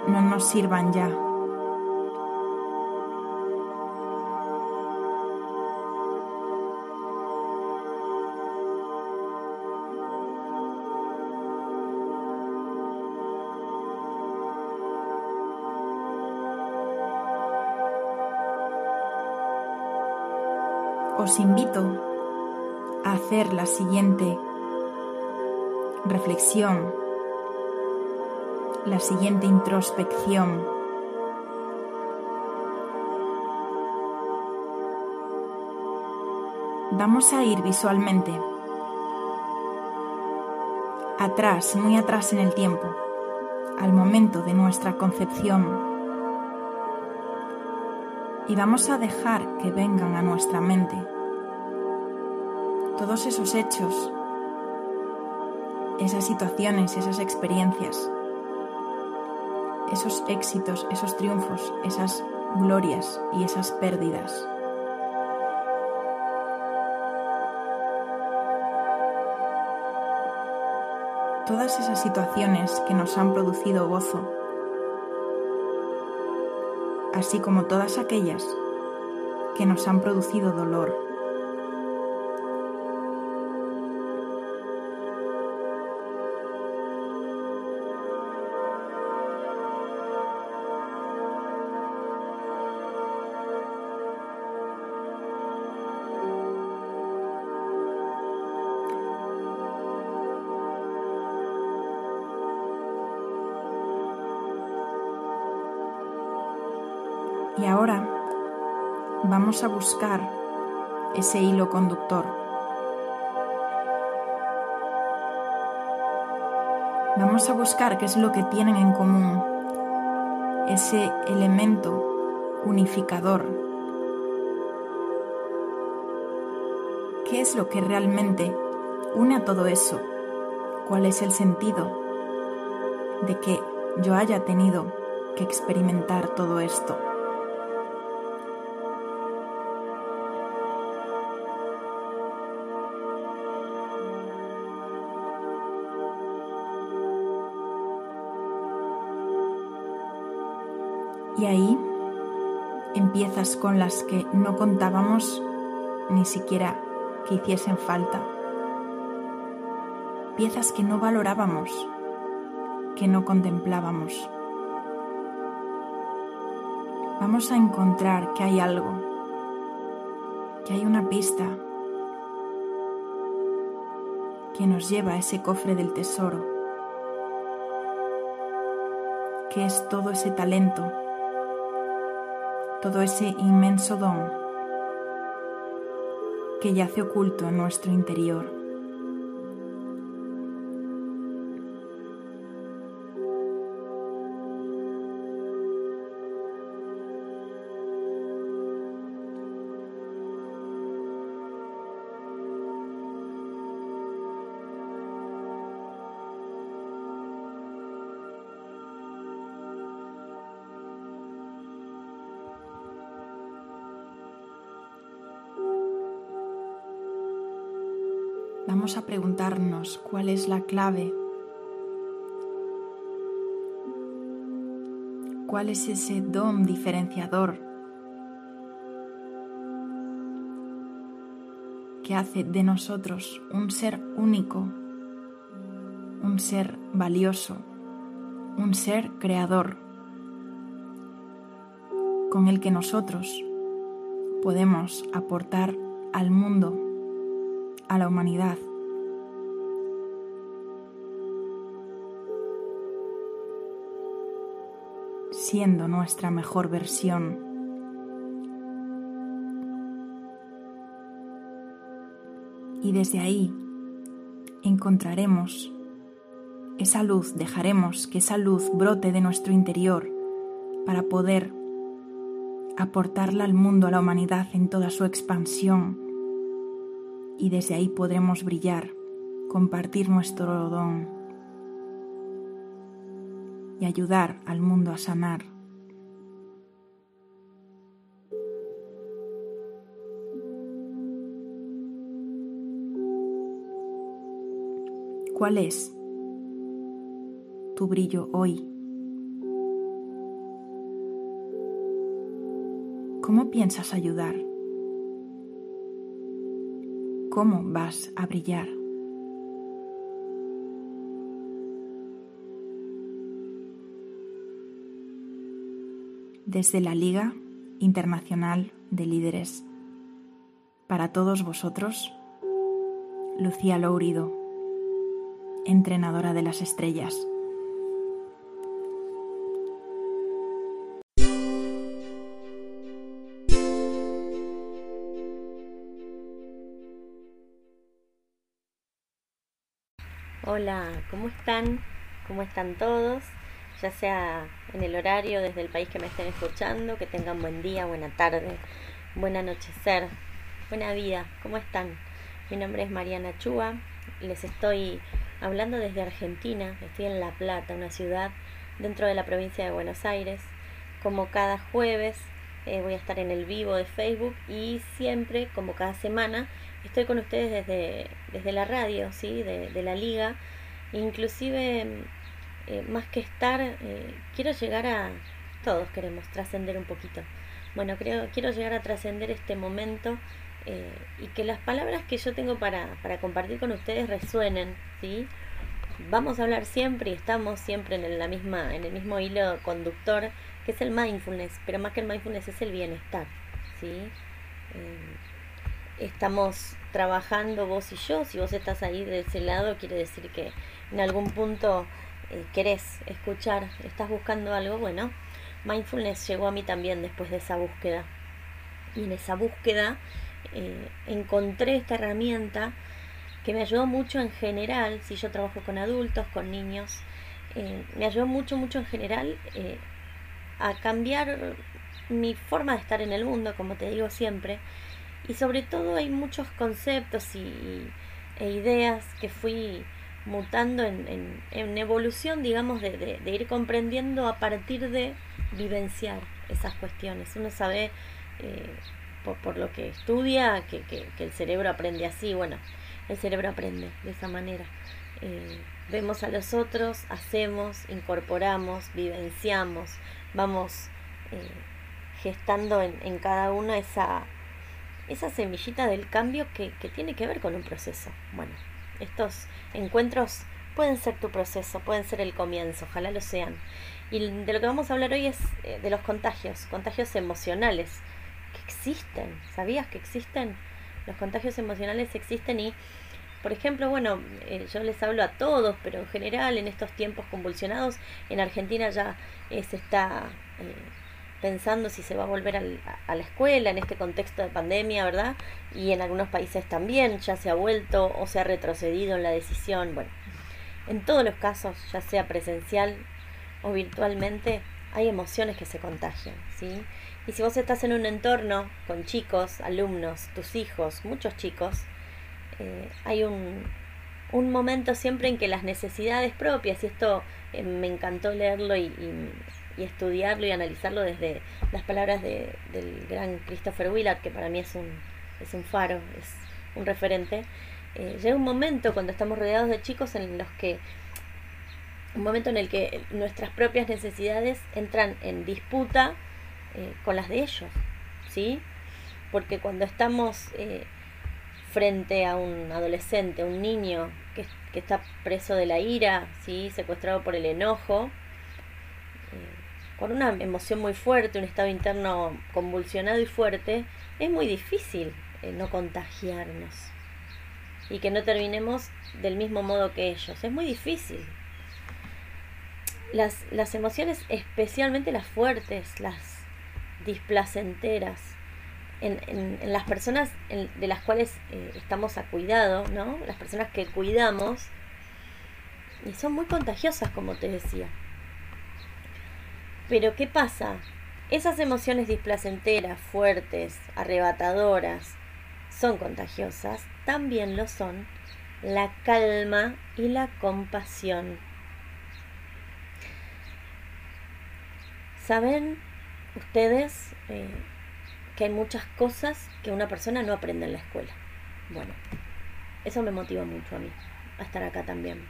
no nos sirvan ya. Os invito a hacer la siguiente reflexión, la siguiente introspección. Vamos a ir visualmente atrás, muy atrás en el tiempo, al momento de nuestra concepción y vamos a dejar que vengan a nuestra mente todos esos hechos, esas situaciones, esas experiencias, esos éxitos, esos triunfos, esas glorias y esas pérdidas. Todas esas situaciones que nos han producido gozo, así como todas aquellas que nos han producido dolor. Vamos a buscar ese hilo conductor. Vamos a buscar qué es lo que tienen en común, ese elemento unificador. ¿Qué es lo que realmente une a todo eso? ¿Cuál es el sentido de que yo haya tenido que experimentar todo esto? Con las que no contábamos ni siquiera que hiciesen falta. Piezas que no valorábamos, que no contemplábamos. Vamos a encontrar que hay algo, que hay una pista que nos lleva a ese cofre del tesoro, que es todo ese talento todo ese inmenso don que yace oculto en nuestro interior. Vamos a preguntarnos cuál es la clave, cuál es ese don diferenciador que hace de nosotros un ser único, un ser valioso, un ser creador, con el que nosotros podemos aportar al mundo a la humanidad. siendo nuestra mejor versión. Y desde ahí encontraremos esa luz, dejaremos que esa luz brote de nuestro interior para poder aportarla al mundo, a la humanidad en toda su expansión y desde ahí podremos brillar, compartir nuestro don y ayudar al mundo a sanar. ¿Cuál es tu brillo hoy? ¿Cómo piensas ayudar? Cómo vas a brillar. Desde la Liga Internacional de Líderes, para todos vosotros, Lucía Lourido, entrenadora de las estrellas. Hola, ¿cómo están? ¿Cómo están todos? Ya sea en el horario desde el país que me estén escuchando, que tengan buen día, buena tarde, buen anochecer, buena vida, ¿cómo están? Mi nombre es Mariana Chua, les estoy hablando desde Argentina, estoy en La Plata, una ciudad dentro de la provincia de Buenos Aires. Como cada jueves eh, voy a estar en el vivo de Facebook y siempre, como cada semana, estoy con ustedes desde, desde la radio, ¿sí? de, la liga. Inclusive, eh, más que estar, eh, quiero llegar a... Todos queremos trascender un poquito. Bueno, creo, quiero llegar a trascender este momento eh, y que las palabras que yo tengo para, para compartir con ustedes resuenen, ¿sí? Vamos a hablar siempre y estamos siempre en, la misma, en el mismo hilo conductor, que es el mindfulness, pero más que el mindfulness es el bienestar, ¿sí? Estamos trabajando vos y yo. Si vos estás ahí de ese lado, quiere decir que en algún punto eh, querés escuchar, estás buscando algo. Bueno, mindfulness llegó a mí también después de esa búsqueda. Y en esa búsqueda eh, encontré esta herramienta que me ayudó mucho en general, si yo trabajo con adultos, con niños, eh, me ayudó mucho, mucho en general a cambiar mi forma de estar en el mundo, como te digo siempre, y sobre todo hay muchos conceptos y, e ideas que fui mutando en, en, evolución, digamos, de, ir comprendiendo a partir de vivenciar esas cuestiones. Uno sabe eh, por, lo que estudia que, que, el cerebro aprende así, bueno, el cerebro aprende de esa manera. Eh, vemos a los otros, hacemos, incorporamos, vivenciamos, vamos eh, gestando en, en, cada uno esa, esa semillita del cambio que, tiene que ver con un proceso. Bueno, estos encuentros pueden ser tu proceso, pueden ser el comienzo, ojalá lo sean. Y de lo que vamos a hablar hoy es eh, de los contagios, contagios emocionales que existen. ¿Sabías que existen? Los contagios emocionales existen y, por ejemplo, bueno, eh, yo les hablo a todos, pero en general en estos tiempos convulsionados, en Argentina ya eh, se está pensando si se va a volver a la escuela en este contexto de pandemia, ¿verdad? Y en algunos países también ya se ha vuelto o se ha retrocedido en la decisión. Bueno, en todos los casos, ya sea presencial o virtualmente, hay emociones que se contagian, ¿sí? Y si vos estás en un entorno con chicos, alumnos, tus hijos, muchos chicos, eh, hay un, un momento siempre en que las necesidades propias, y esto eh, me encantó leerlo y, y estudiarlo y analizarlo desde las palabras de, del gran Christopher Willard, que para mí es un, es un faro, es un referente, eh, llega un momento cuando estamos rodeados de chicos en los que, un momento en el que nuestras propias necesidades entran en disputa eh, con las de ellos, ¿sí? Porque cuando estamos eh, frente a un adolescente, un niño que, que, está preso de la ira, ¿sí? Secuestrado por el enojo, con una emoción muy fuerte, un estado interno convulsionado y fuerte, es muy difícil eh, no contagiarnos y que no terminemos del mismo modo que ellos. Es muy difícil. Las, las emociones, especialmente las fuertes, las displacenteras, en, en, las personas de las cuales eh, estamos a cuidado, ¿no? Las personas que cuidamos, y son muy contagiosas, como te decía. Pero ¿qué pasa? Esas emociones displacenteras, fuertes, arrebatadoras, son contagiosas, también lo son la calma y la compasión. ¿Saben ustedes eh, que hay muchas cosas que una persona no aprende en la escuela? Bueno, eso me motiva mucho a mí, a estar acá también.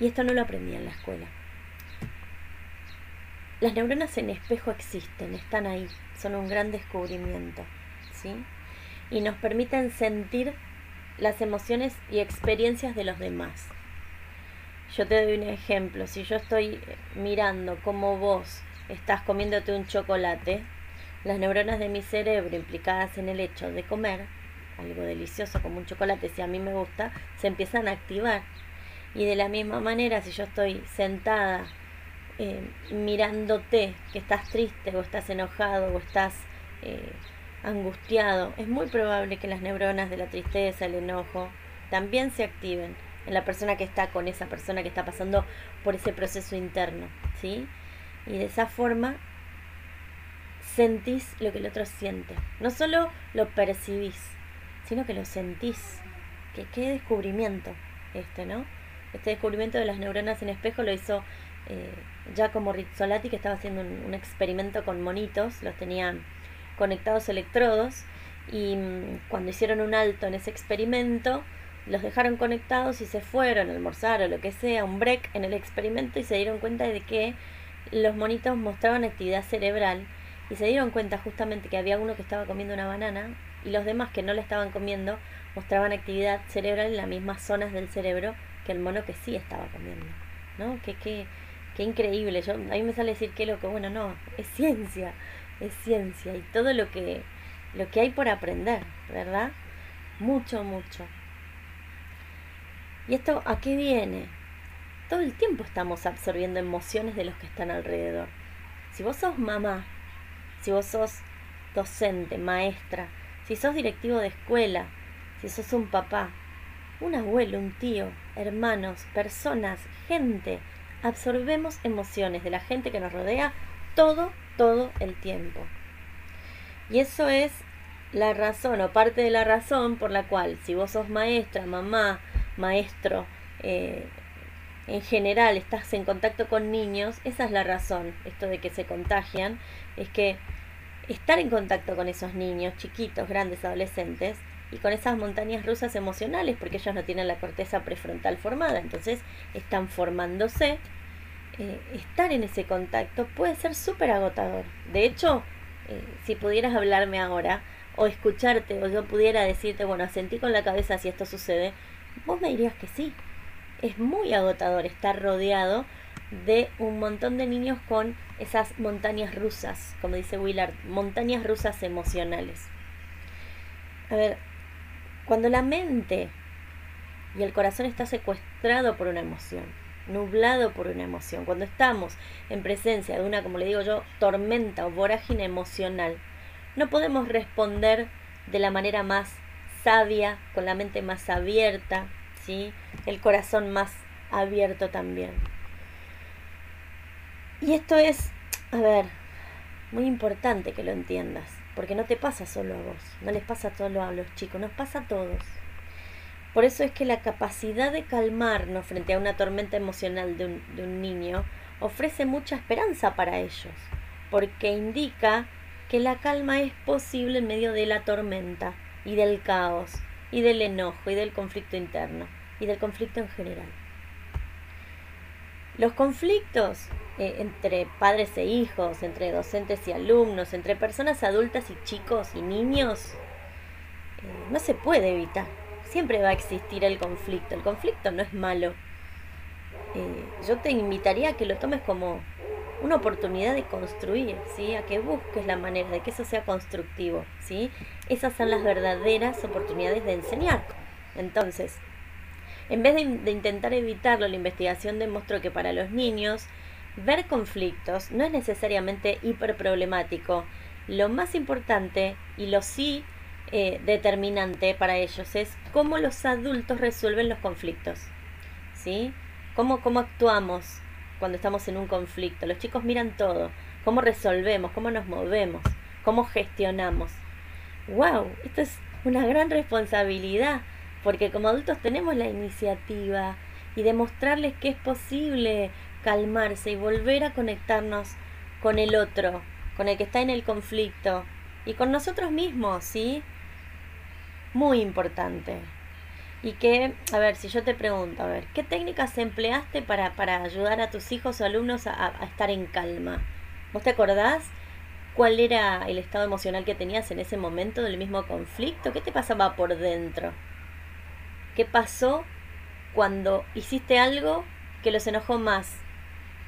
Y esto no lo aprendí en la escuela. Las neuronas en espejo existen, están ahí, son un gran descubrimiento, ¿sí? Y nos permiten sentir las emociones y experiencias de los demás. Yo te doy un ejemplo, si yo estoy mirando cómo vos estás comiéndote un chocolate, las neuronas de mi cerebro implicadas en el hecho de comer algo delicioso como un chocolate, si a mí me gusta, se empiezan a activar. Y de la misma manera, si yo estoy sentada eh, mirándote, que estás triste o estás enojado o estás eh, angustiado, es muy probable que las neuronas de la tristeza, el enojo, también se activen en la persona que está con esa persona que está pasando por ese proceso interno, ¿sí? Y de esa forma sentís lo que el otro siente. No solo lo percibís, sino que lo sentís. Qué descubrimiento este, ¿no? Este descubrimiento de las neuronas en espejo lo hizo eh, como Rizzolatti, que estaba haciendo un, experimento con monitos, los tenían conectados electrodos, y mm, cuando hicieron un alto en ese experimento, los dejaron conectados y se fueron a almorzar o lo que sea, un break en el experimento y se dieron cuenta de que los monitos mostraban actividad cerebral y se dieron cuenta justamente que había uno que estaba comiendo una banana y los demás que no la estaban comiendo mostraban actividad cerebral en las mismas zonas del cerebro que el mono que sí estaba comiendo. ¿No? Que, que Qué increíble. Yo, a mí me sale decir que lo que, bueno, no, es ciencia, es ciencia y todo lo que, lo que hay por aprender, ¿verdad? Mucho, mucho. ¿Y esto a qué viene? Todo el tiempo estamos absorbiendo emociones de los que están alrededor. Si vos sos mamá, si vos sos docente, maestra, si sos directivo de escuela, si sos un papá, un abuelo, un tío, hermanos, personas, gente, absorbemos emociones de la gente que nos rodea todo, todo el tiempo. Y eso es la razón o parte de la razón por la cual si vos sos maestra, mamá, maestro, eh, en general estás en contacto con niños, esa es la razón, esto de que se contagian, es que estar en contacto con esos niños, chiquitos, grandes, adolescentes, y con esas montañas rusas emocionales, porque ellos no tienen la corteza prefrontal formada, entonces están formándose, eh, estar en ese contacto puede ser súper agotador. De hecho, eh, si pudieras hablarme ahora, o escucharte, o yo pudiera decirte, bueno, sentí con la cabeza si esto sucede, vos me dirías que sí. Es muy agotador estar rodeado de un montón de niños con esas montañas rusas, como dice Willard, montañas rusas emocionales. A ver, cuando la mente y el corazón está secuestrado por una emoción, nublado por una emoción, cuando estamos en presencia de una, como le digo yo, tormenta o vorágine emocional, no podemos responder de la manera más sabia, con la mente más abierta, ¿sí? el corazón más abierto también. Y esto es, a ver, muy importante que lo entiendas, porque no te pasa solo a vos, no les pasa solo a los chicos, nos pasa a todos. Por eso es que la capacidad de calmarnos frente a una tormenta emocional de un, de un niño ofrece mucha esperanza para ellos, porque indica que la calma es posible en medio de la tormenta y del caos y del enojo y del conflicto interno y del conflicto en general. Los conflictos eh, entre padres e hijos, entre docentes y alumnos, entre personas adultas y chicos y niños, eh, no se puede evitar. Siempre va a existir el conflicto. El conflicto no es malo. Eh, yo te invitaría a que lo tomes como una oportunidad de construir, ¿sí? A que busques la manera de que eso sea constructivo, ¿sí? Esas son las verdaderas oportunidades de enseñar. Entonces, en vez de, intentar evitarlo, la investigación demostró que para los niños ver conflictos no es necesariamente hiperproblemático. Lo más importante y lo sí eh, determinante para ellos es cómo los adultos resuelven los conflictos. ¿Sí? Cómo, cómo actuamos cuando estamos en un conflicto. Los chicos miran todo, cómo resolvemos, cómo nos movemos, cómo gestionamos. ¡Wow! Esto es una gran responsabilidad, porque como adultos tenemos la iniciativa y demostrarles que es posible calmarse y volver a conectarnos con el otro, con el que está en el conflicto y con nosotros mismos, ¿sí? Muy importante. Y que, a ver, si yo te pregunto, a ver, ¿qué técnicas empleaste para, para ayudar a tus hijos o alumnos a, estar en calma? ¿Vos te acordás cuál era el estado emocional que tenías en ese momento del mismo conflicto? ¿Qué te pasaba por dentro? ¿Qué pasó cuando hiciste algo que los enojó más?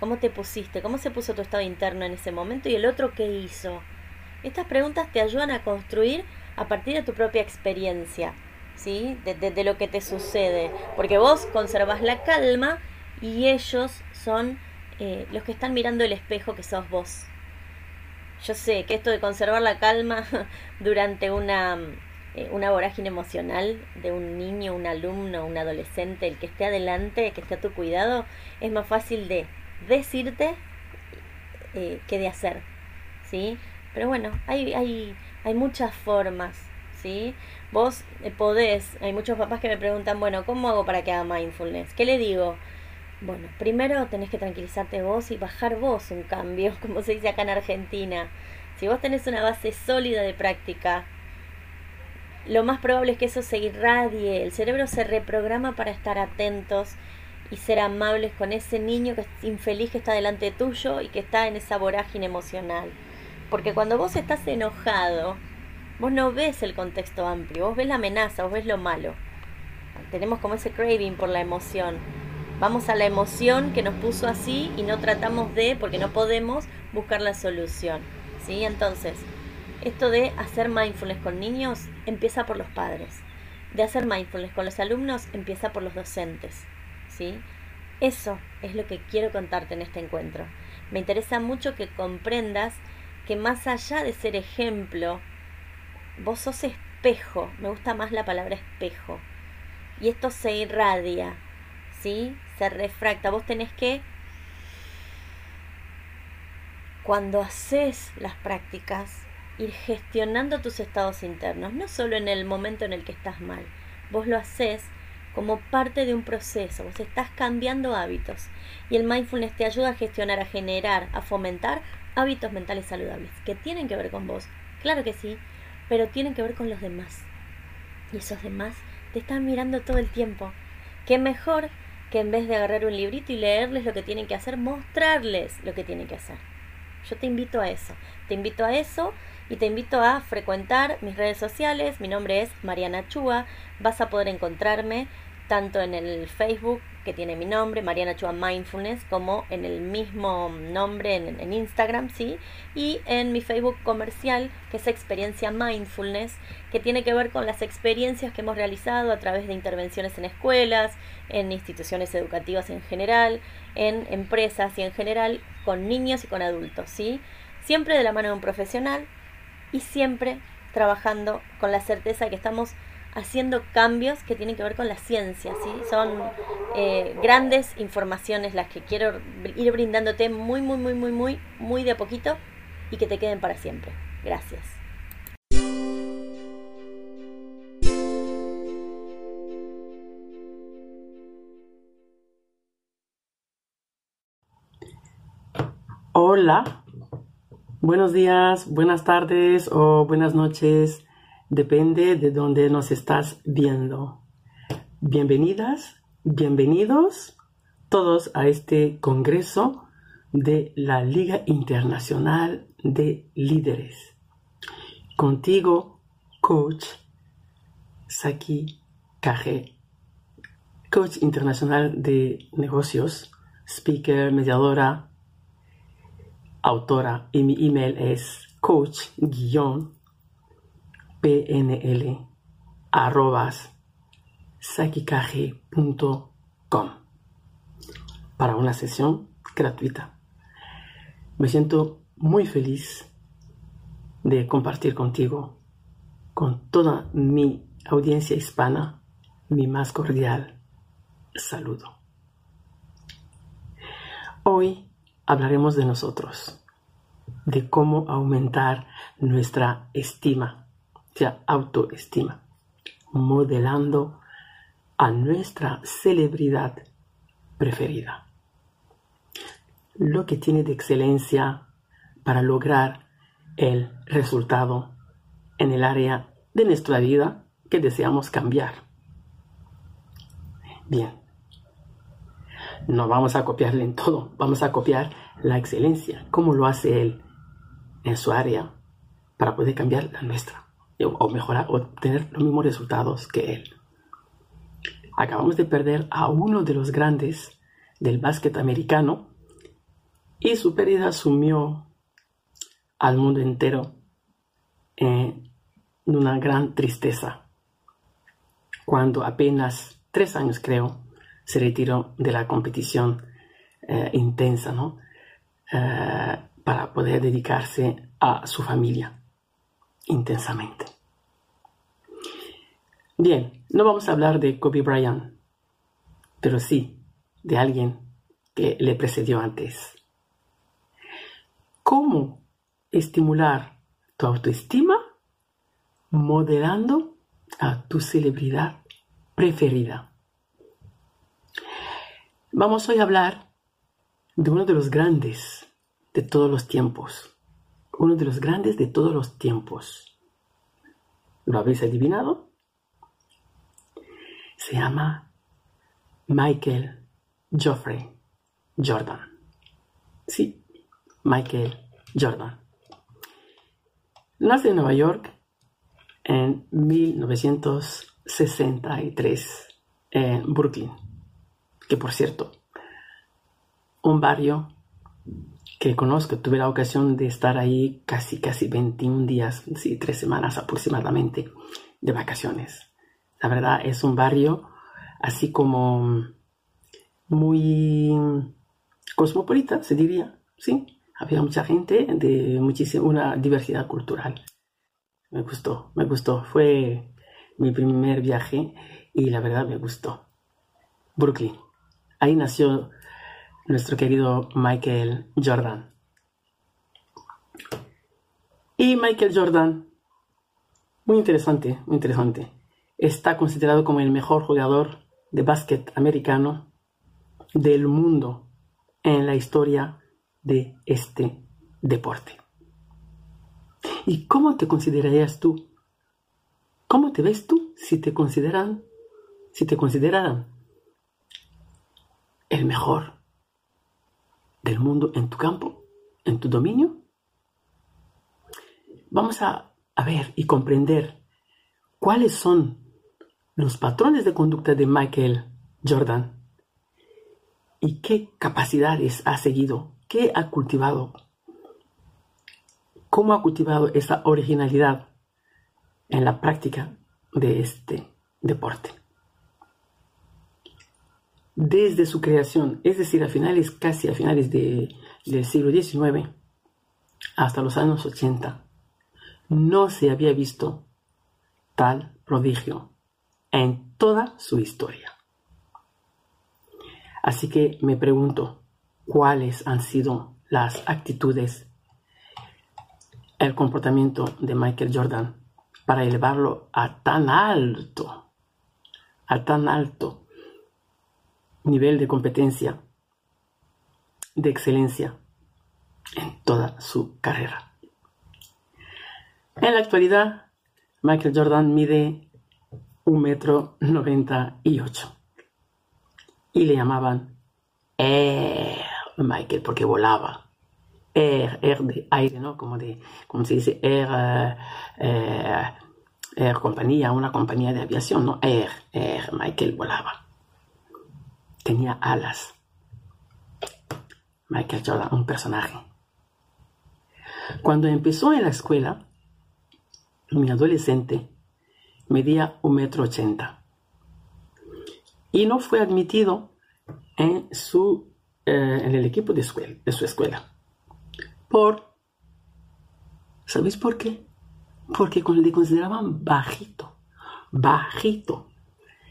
¿Cómo te pusiste? ¿Cómo se puso tu estado interno en ese momento? ¿Y el otro qué hizo? Estas preguntas te ayudan a construir a partir de tu propia experiencia. ¿sí? De, lo que te sucede. Porque vos conservas la calma y ellos son eh, los que están mirando el espejo que sos vos. Yo sé que esto de conservar la calma durante una, eh, una vorágine emocional de un niño, un alumno, un adolescente, el que esté adelante, que esté a tu cuidado, es más fácil de decirte eh, que de hacer. ¿sí? Pero bueno, hay, hay, hay muchas formas. ¿sí? Vos eh, podés, hay muchos papás que me preguntan, bueno, ¿cómo hago para que haga mindfulness? ¿Qué le digo? Bueno, primero tenés que tranquilizarte vos y bajar vos un cambio, como se dice acá en Argentina. Si vos tenés una base sólida de práctica, lo más probable es que eso se irradie, el cerebro se reprograma para estar atentos y ser amables con ese niño que es infeliz que está delante tuyo y que está en esa vorágine emocional. Porque cuando vos estás enojado, Vos no ves el contexto amplio, vos ves la amenaza, vos ves lo malo. Tenemos como ese craving por la emoción. Vamos a la emoción que nos puso así y no tratamos de, porque no podemos, buscar la solución. ¿Sí? Entonces, esto de hacer mindfulness con niños empieza por los padres. De hacer mindfulness con los alumnos empieza por los docentes. Eso es lo que quiero contarte en este encuentro. Me interesa mucho que comprendas que más allá de ser ejemplo, vos sos espejo, me gusta más la palabra espejo. Y esto se irradia, ¿sí? Se refracta. Vos tenés que, cuando haces las prácticas, ir gestionando tus estados internos, no solo en el momento en el que estás mal. Vos lo haces como parte de un proceso, vos estás cambiando hábitos y el mindfulness te ayuda a gestionar, a generar, a fomentar hábitos mentales saludables que tienen que ver con vos, claro que sí, pero tienen que ver con los demás. Y esos demás te están mirando todo el tiempo. Qué mejor que en vez de agarrar un librito y leerles lo que tienen que hacer, mostrarles lo que tienen que hacer. Yo te invito a eso. Te invito a eso y te invito a frecuentar mis redes sociales. Mi nombre es Mariana Chua. Vas a poder encontrarme tanto en el Facebook que tiene mi nombre, Mariana Chua Mindfulness, como en el mismo nombre en, Instagram, ¿sí? Y en mi Facebook comercial, que es Experiencia Mindfulness, que tiene que ver con las experiencias que hemos realizado a través de intervenciones en escuelas, en instituciones educativas en general, en empresas y en general con niños y con adultos, ¿sí? Siempre de la mano de un profesional, y siempre trabajando con la certeza que estamos haciendo cambios que tienen que ver con la ciencia, ¿sí? Son eh, grandes informaciones las que quiero ir brindándote muy, muy, muy, muy, muy, muy de a poquito y que te queden para siempre. Gracias. Hola, Buenos días, buenas tardes o buenas noches, depende de dónde nos estás viendo. Bienvenidas, bienvenidos todos a este Congreso de la Liga Internacional de Líderes. Contigo, coach Saki Kaje, coach internacional de negocios, speaker, mediadora, autora y mi email es coach-pnl arrobas para una sesión gratuita. Me siento muy feliz de compartir contigo, con toda mi audiencia hispana, mi más cordial saludo. Hoy hablaremos de nosotros, de cómo aumentar nuestra estima, o sea, autoestima, modelando a nuestra celebridad preferida. Lo que tiene de excelencia para lograr el resultado en el área de nuestra vida que deseamos cambiar. Bien, no vamos a copiarle en todo, vamos a copiar la excelencia, cómo lo hace él en su área para poder cambiar la nuestra o mejorar o obtener los mismos resultados que él. Acabamos de perder a uno de los grandes del básquet americano y su pérdida sumió al mundo entero en una gran tristeza. Cuando apenas tres años creo se retiró de la competición eh, intensa, ¿no? Eh, para poder dedicarse a su familia intensamente. Bien, no vamos a hablar de Kobe Bryant, pero sí de alguien que le precedió antes. ¿Cómo estimular tu autoestima? Modelando a tu celebridad preferida. Vamos hoy a hablar de uno de los grandes de todos los tiempos. Uno de los grandes de todos los tiempos. ¿Lo habéis adivinado? Se llama Michael Geoffrey Jordan. Sí, Michael Jordan. Nace en Nueva York en 1963 en Brooklyn que por cierto, un barrio que conozco, tuve la ocasión de estar ahí casi, casi 21 días, sí, tres semanas aproximadamente de vacaciones. La verdad es un barrio así como muy cosmopolita, se diría, sí, había mucha gente de muchísima, diversidad cultural. Me gustó, me gustó. Fue mi primer viaje y la verdad me gustó. Brooklyn. Ahí nació nuestro querido Michael Jordan. Y Michael Jordan, muy interesante, muy interesante, está considerado como el mejor jugador de básquet americano del mundo en la historia de este deporte. ¿Y cómo te considerarías tú? ¿Cómo te ves tú si te consideran, si te consideraran el mejor mundo en tu campo, en tu dominio? Vamos a, a ver y comprender cuáles son los patrones de conducta de Michael Jordan y qué capacidades ha seguido, qué ha cultivado, cómo ha cultivado esa originalidad en la práctica de este deporte. Desde su creación, es decir, a finales, casi a finales del siglo XIX, hasta los años 80, no se había visto tal prodigio en toda su historia. Así que me pregunto, ¿cuáles han sido las actitudes, el comportamiento de Michael Jordan para elevarlo a tan alto, a tan alto nivel de competencia, de excelencia en toda su carrera? En la actualidad, Michael Jordan mide un metro noventa y ocho y le llamaban Air Michael porque volaba. Air, air de aire, ¿no? Como, de, como se dice, Air, eh, eh, air compañía, una compañía de aviación, ¿no? Air, Air Michael volaba. Tenía alas. Michael Jordan, un personaje. Cuando empezó en la escuela, mi adolescente medía un metro ochenta y no fue admitido en, su, eh, en el equipo de, escuela, su escuela. Por, ¿sabéis por qué? Porque le consideraban bajito, bajito.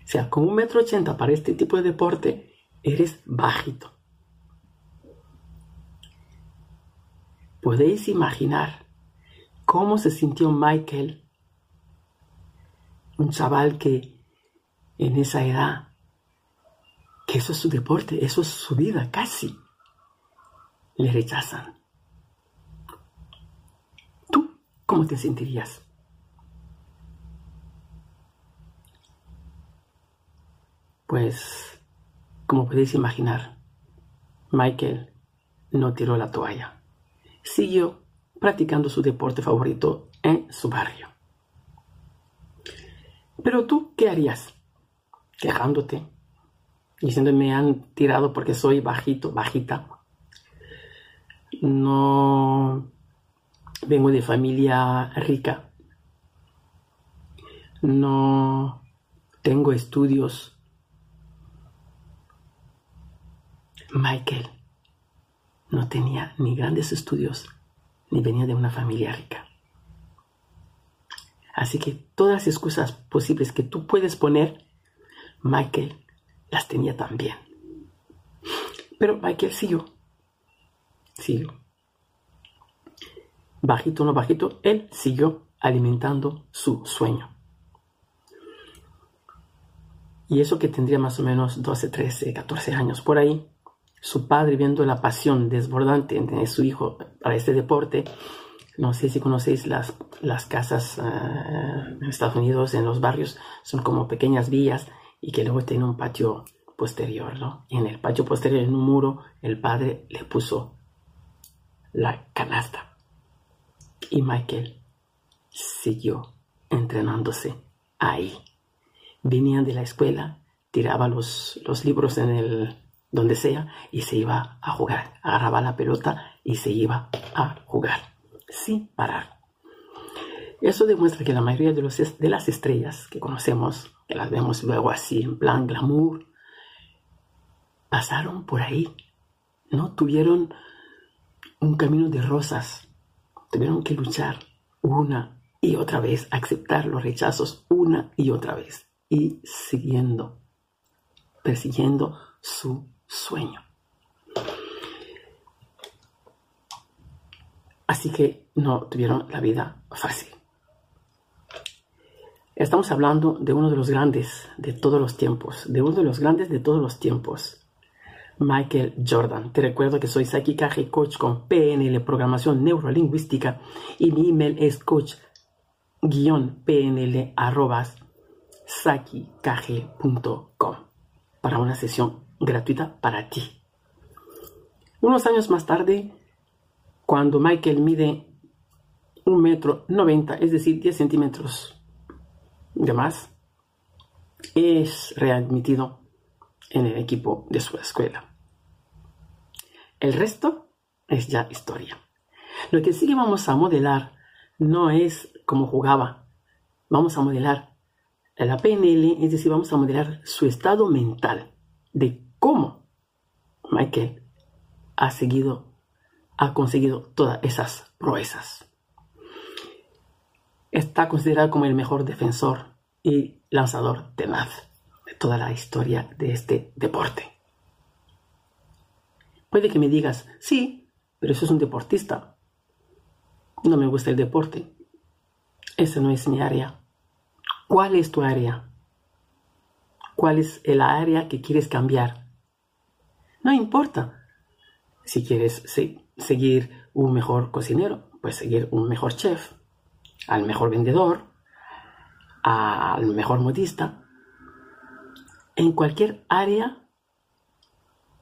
O sea, con un metro ochenta para este tipo de deporte, eres bajito. Podéis imaginar cómo se sintió Michael, un chaval que en esa edad que eso es su deporte, eso es su vida, casi. Le rechazan. ¿Tú cómo te sentirías? Pues, como podéis imaginar, Michael no tiró la toalla. Siguió practicando su deporte favorito en su barrio. Pero tú, ¿qué harías? Quejándote, diciendo me han tirado porque soy bajito, bajita. No vengo de familia rica. No tengo estudios. Michael no tenía ni grandes estudios, ni venía de una familia rica. Así que todas las excusas posibles que tú puedes poner, Michael las tenía también. Pero Michael siguió. Siguió. Bajito o no bajito, él siguió alimentando su sueño. Y eso que tendría más o menos 12, 13, 14 años por ahí, su padre viendo la pasión desbordante de su hijo para este deporte, no sé si conocéis las, las casas eh, en Estados Unidos, en los barrios, son como pequeñas villas y que luego tiene un patio posterior, ¿no? Y en el patio posterior, en un muro, el padre le puso la canasta. Y Michael siguió entrenándose ahí. Venían de la escuela, tiraba los, los libros en el donde sea y se iba a jugar. Agarraba la pelota y se iba a jugar sin parar. Eso demuestra que la mayoría de, los, de las estrellas que conocemos que las vemos luego así en plan glamour, pasaron por ahí, no tuvieron un camino de rosas. Tuvieron que luchar una y otra vez, aceptar los rechazos una y otra vez y siguiendo, persiguiendo su sueño. Así que no tuvieron la vida fácil. Estamos hablando de uno de los grandes de todos los tiempos, de uno de los grandes de todos los tiempos, Michael Jordan. Te recuerdo que soy Saki Kaji, coach con PNL, programación neurolingüística, y mi email es coach-pnl para una sesión gratuita para ti. Unos años más tarde, cuando Michael mide un metro noventa, es decir, 10 centímetros de más, es readmitido en el equipo de su escuela. El resto es ya historia. Lo que sí que vamos a modelar no es como jugaba. Vamos a modelar la PNL, es decir, vamos a modelar su estado mental de cómo Michael ha seguido ha conseguido todas esas proezas. Está considerado como el mejor defensor y lanzador tenaz de toda la historia de este deporte. Puede que me digas, sí, pero eso es un deportista. No me gusta el deporte. Esa no es mi área. ¿Cuál es tu área? ¿Cuál es el área que quieres cambiar? No importa. Si quieres seguir un mejor cocinero, pues seguir un mejor chef, al mejor vendedor, al mejor modista. En cualquier área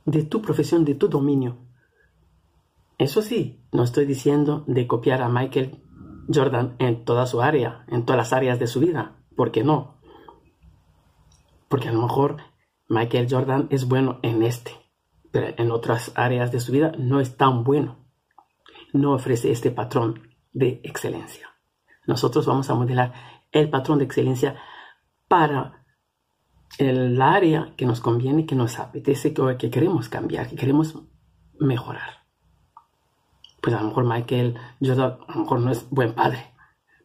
de tu profesión, de tu dominio. Eso sí, no estoy diciendo de copiar a Michael Jordan en toda su área, en todas las áreas de su vida. ¿Por qué no? Porque a lo mejor Michael Jordan es bueno en este, en otras áreas de su vida no es tan bueno. No ofrece este patrón de excelencia. Nosotros vamos a modelar el patrón de excelencia para el área que nos conviene, que nos apetece, que, que queremos cambiar, que queremos mejorar. Pues a lo mejor Michael Jordan a lo mejor no es buen padre,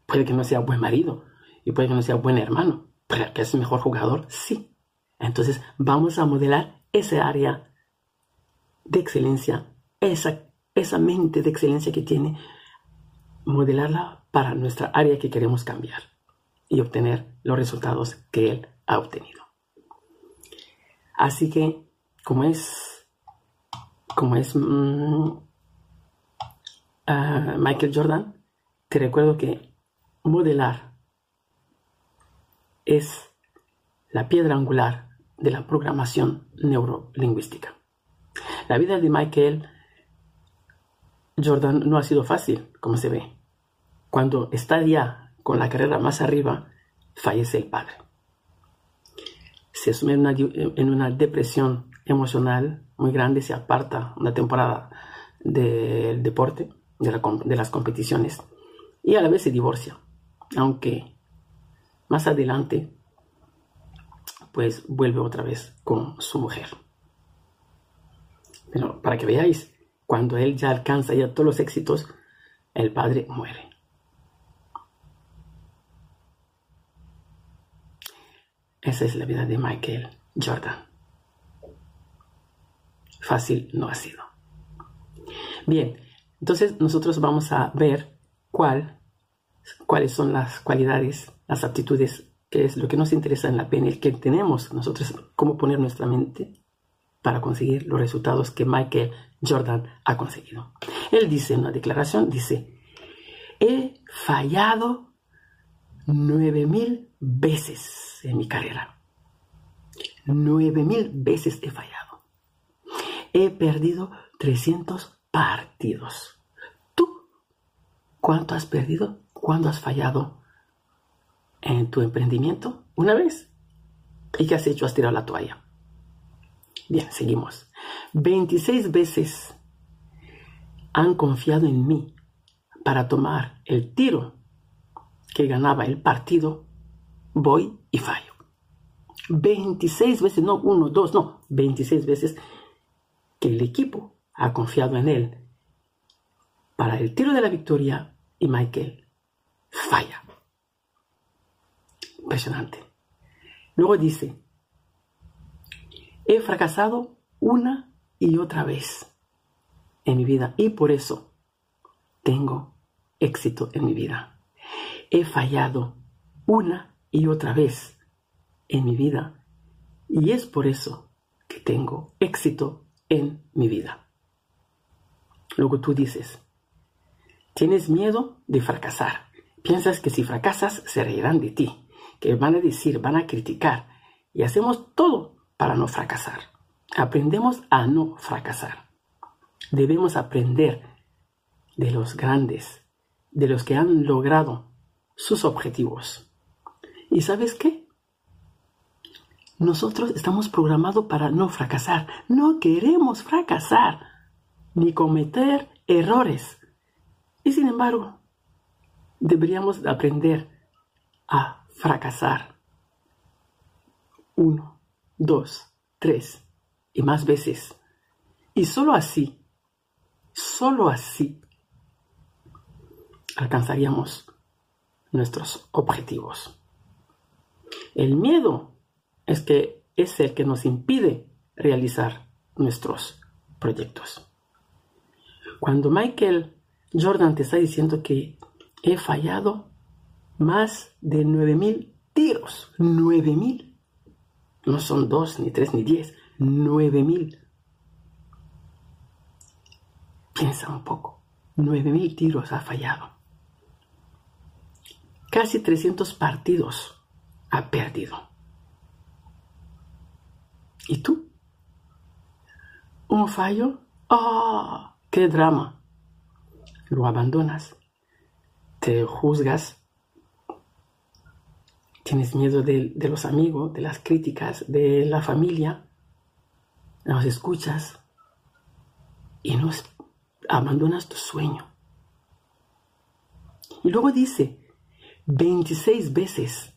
puede que no sea buen marido y puede que no sea buen hermano, pero que es mejor jugador, sí. Entonces vamos a modelar esa área de excelencia, esa, esa mente de excelencia que tiene, modelarla para nuestra área que queremos cambiar y obtener los resultados que él ha obtenido. Así que, como es, como es mm, ah, Michael Jordan, te recuerdo que modelar es la piedra angular de la programación neurolingüística. La vida de Michael Jordan no ha sido fácil, como se ve. Cuando está ya con la carrera más arriba, fallece el padre. Se asume en una, depresión emocional muy grande, se aparta una temporada del deporte, de, de las competiciones, y a la vez se divorcia, aunque más adelante pues vuelve otra vez con su mujer. Pero para que veáis, cuando él ya alcanza ya todos los éxitos, el padre muere. Esa es la vida de Michael Jordan. Fácil no ha sido. Bien, entonces nosotros vamos a ver cuál, cuáles son las cualidades, las aptitudes, que es lo que nos interesa en la PNL, que tenemos nosotros, cómo poner nuestra mente para conseguir los resultados que Michael Jordan ha conseguido. Él dice en una declaración, dice, he fallado nueve mil veces en mi carrera. Nueve mil veces he fallado. He perdido 300 partidos. ¿Tú cuánto has perdido? ¿Cuándo has fallado en tu emprendimiento? ¿Una vez? ¿Y qué has hecho? Has tirado la toalla. Bien, seguimos. 26 veces han confiado en mí para tomar el tiro que ganaba el partido, voy y fallo. 26 veces, no uno, dos, no, 26 veces que el equipo ha confiado en él para el tiro de la victoria y Michael falla. Impresionante. Luego dice, he fracasado una y otra vez en mi vida y por eso tengo éxito en mi vida. He fallado una y otra vez en mi vida y es por eso que tengo éxito en mi vida. Luego tú dices, tienes miedo de fracasar. Piensas que si fracasas se reirán de ti, que van a decir, van a criticar y hacemos todo para no fracasar. Aprendemos a no fracasar. Debemos aprender de los grandes, de los que han logrado sus objetivos. ¿Y sabes qué? Nosotros estamos programados para no fracasar. No queremos fracasar ni cometer errores. Y sin embargo, deberíamos aprender a fracasar. Uno, dos, tres y más veces. Y solo así, solo así, alcanzaríamos nuestros objetivos. El miedo es que es el que nos impide realizar nuestros proyectos. Cuando Michael Jordan te está diciendo que he fallado más de 9000 tiros, 9000. No son dos, ni tres, ni diez, 9000. Piensa un poco, 9000 tiros ha fallado. Casi 300 partidos ha perdido. ¿Y tú? ¿Un fallo? ¡Ah! ¡Qué drama! Lo abandonas, te juzgas, tienes miedo de, los amigos, de las críticas, de la familia, nos escuchas y nos abandonas tu sueño. Y luego dice, 26 veces.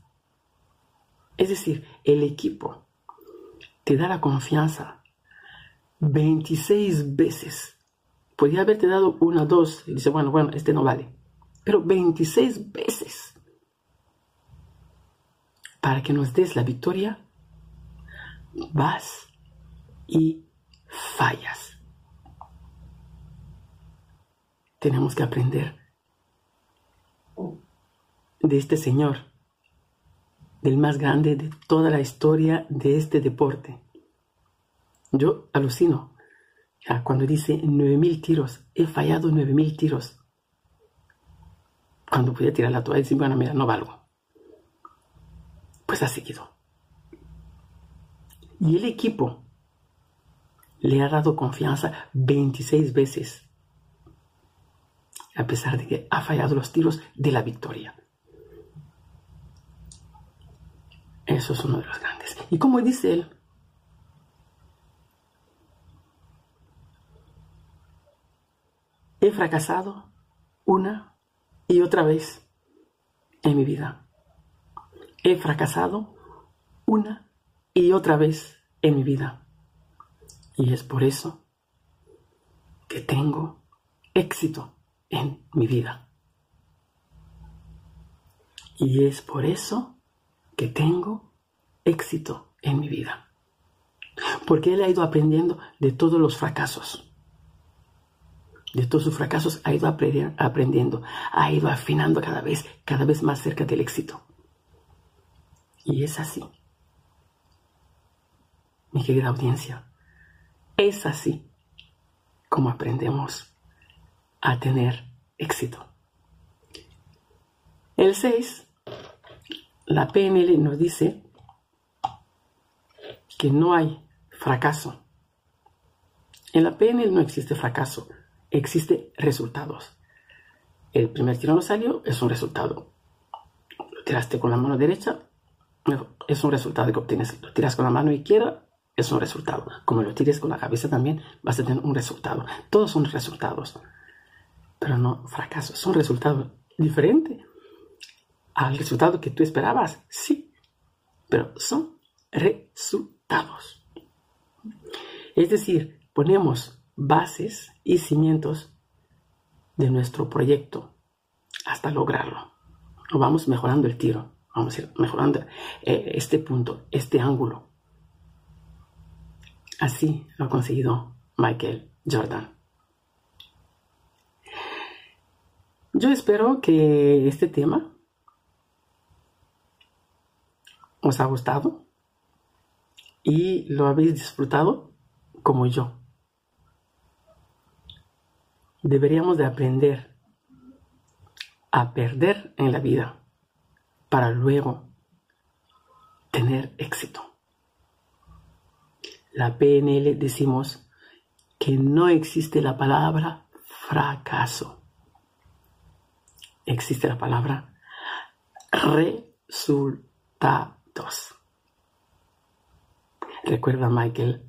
Es decir, el equipo te da la confianza 26 veces. Podría haberte dado una, dos, y dice, bueno, bueno, este no vale. Pero 26 veces. Para que nos des la victoria, vas y fallas. Tenemos que aprender de este Señor del más grande de toda la historia de este deporte. Yo alucino cuando dice 9000 tiros, he fallado 9000 tiros. Cuando podía tirar la toalla decir, bueno, mira, no valgo. Pues ha seguido. Y el equipo le ha dado confianza 26 veces, a pesar de que ha fallado los tiros de la victoria. Eso es uno de los grandes. Y como dice él, he fracasado una y otra vez en mi vida. He fracasado una y otra vez en mi vida. Y es por eso que tengo éxito en mi vida. Y es por eso que tengo éxito en mi vida. Porque él ha ido aprendiendo de todos los fracasos. De todos sus fracasos ha ido aprendiendo, ha ido afinando cada vez, cada vez más cerca del éxito. Y es así. Mi querida audiencia, es así como aprendemos a tener éxito. El 6 la PNL nos dice que no hay fracaso. En la PNL no existe fracaso, existe resultados. El primer tiro no salió, es un resultado. Lo tiraste con la mano derecha, es un resultado que obtienes. Lo tiras con la mano izquierda, es un resultado. Como lo tires con la cabeza también, vas a tener un resultado. Todos son resultados, pero no fracaso. Es un resultado diferente al resultado que tú esperabas, sí, pero son resultados. Es decir, ponemos bases y cimientos de nuestro proyecto hasta lograrlo. vamos mejorando el tiro, vamos a ir mejorando eh, este punto, este ángulo. Así lo ha conseguido Michael Jordan. Yo espero que este tema os ha gustado y lo habéis disfrutado como yo. Deberíamos de aprender a perder en la vida para luego tener éxito. La PNL decimos que no existe la palabra fracaso. Existe la palabra resultados. Recuerda Michael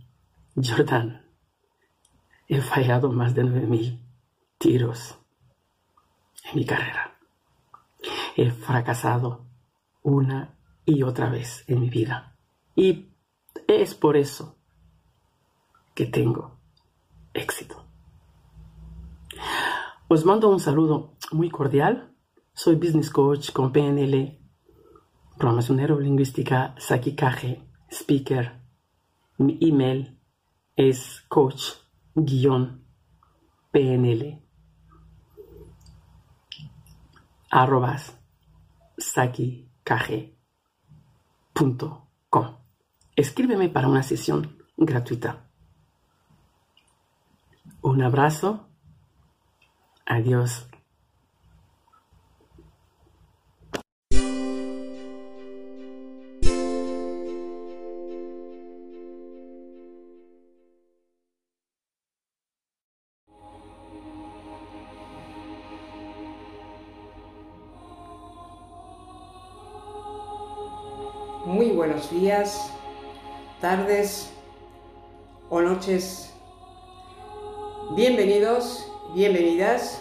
Jordan, he fallado más de 9.000 tiros en mi carrera. He fracasado una y otra vez en mi vida. Y es por eso que tengo éxito. Os mando un saludo muy cordial. Soy business coach con PNL, programación neurolingüística, Sakikaje, speaker. Mi email es coach-pnl arrobas sakikg.com. Escríbeme para una sesión gratuita. Un abrazo. Adiós. Días, tardes o noches. Bienvenidos, bienvenidas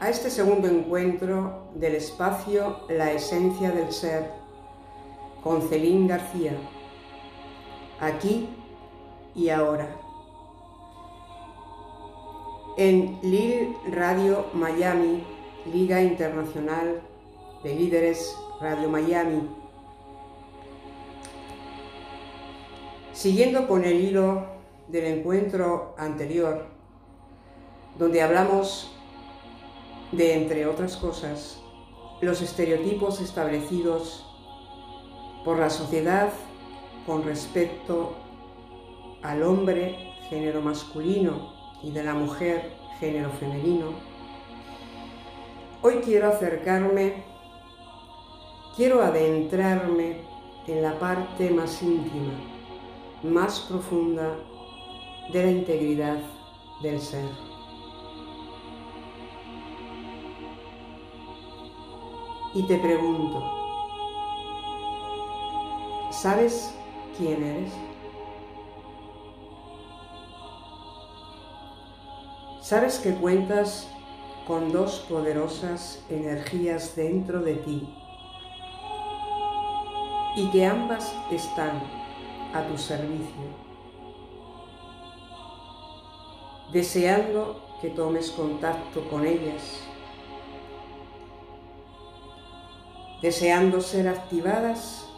a este segundo encuentro del espacio La Esencia del Ser con Celín García, aquí y ahora. En Lil Radio Miami, Liga Internacional de Líderes Radio Miami, Siguiendo con el hilo del encuentro anterior, donde hablamos de, entre otras cosas, los estereotipos establecidos por la sociedad con respecto al hombre género masculino y de la mujer género femenino, hoy quiero acercarme, quiero adentrarme en la parte más íntima más profunda de la integridad del ser. Y te pregunto, ¿sabes quién eres? ¿Sabes que cuentas con dos poderosas energías dentro de ti y que ambas están a tu servicio, deseando que tomes contacto con ellas, deseando ser activadas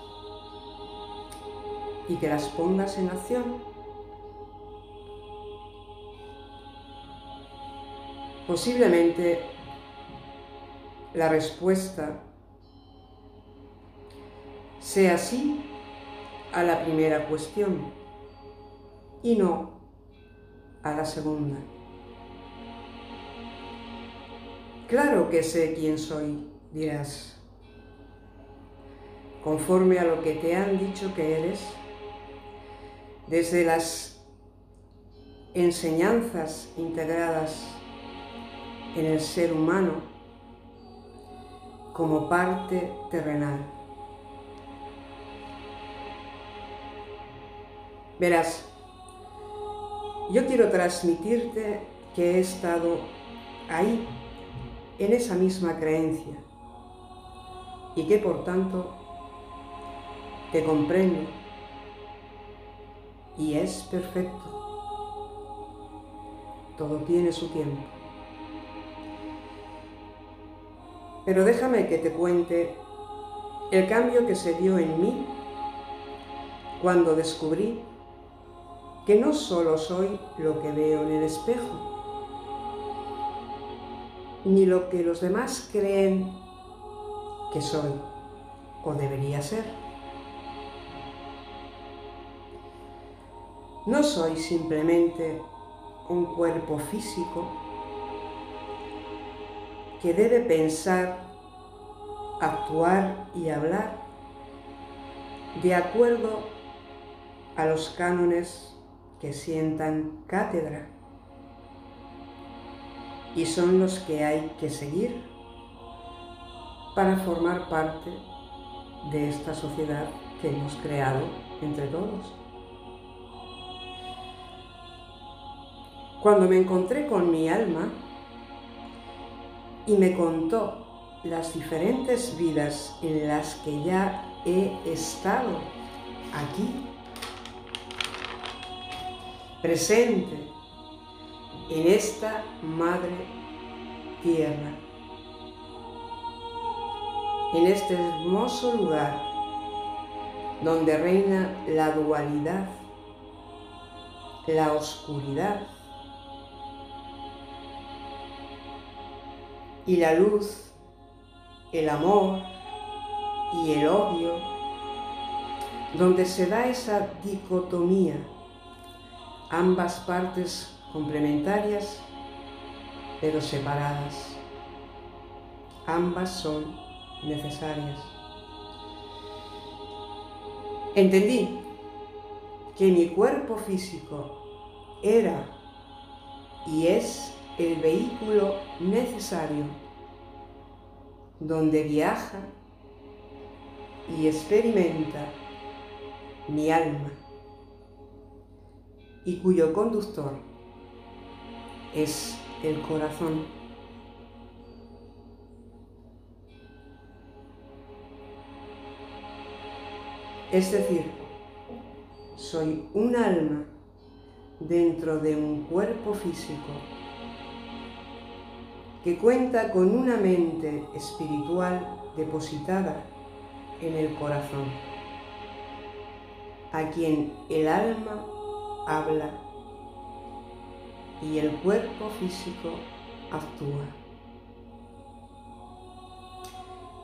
y que las pongas en acción. Posiblemente la respuesta sea sí a la primera cuestión y no a la segunda. Claro que sé quién soy, dirás. Conforme a lo que te han dicho que eres, desde las enseñanzas integradas en el ser humano como parte terrenal. Verás, yo quiero transmitirte que he estado ahí, en esa misma creencia, y que por tanto te comprendo y es perfecto. Todo tiene su tiempo. Pero déjame que te cuente el cambio que se dio en mí cuando descubrí que no solo soy lo que veo en el espejo, ni lo que los demás creen que soy o debería ser. No soy simplemente un cuerpo físico que debe pensar, actuar y hablar de acuerdo a los cánones que sientan cátedra y son los que hay que seguir para formar parte de esta sociedad que hemos creado entre todos. Cuando me encontré con mi alma y me contó las diferentes vidas en las que ya he estado aquí, presente en esta madre tierra, en este hermoso lugar donde reina la dualidad, la oscuridad y la luz, el amor y el odio, donde se da esa dicotomía, ambas partes complementarias pero separadas. Ambas son necesarias. Entendí que mi cuerpo físico era y es el vehículo necesario donde viaja y experimenta mi alma y cuyo conductor es el corazón. Es decir, soy un alma dentro de un cuerpo físico que cuenta con una mente espiritual depositada en el corazón, a quien el alma habla y el cuerpo físico actúa.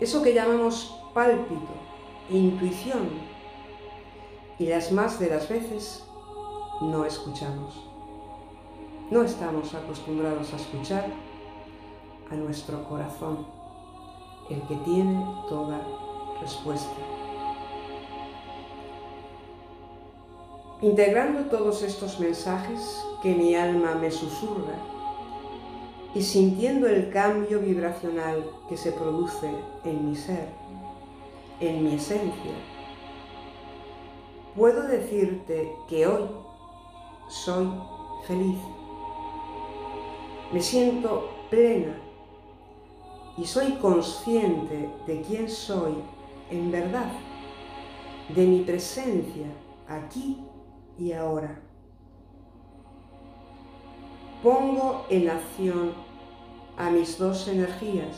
Eso que llamamos pálpito, intuición, y las más de las veces no escuchamos. No estamos acostumbrados a escuchar a nuestro corazón, el que tiene toda respuesta. Integrando todos estos mensajes que mi alma me susurra y sintiendo el cambio vibracional que se produce en mi ser, en mi esencia, puedo decirte que hoy soy feliz. Me siento plena y soy consciente de quién soy en verdad, de mi presencia aquí y ahora. Pongo en acción a mis dos energías,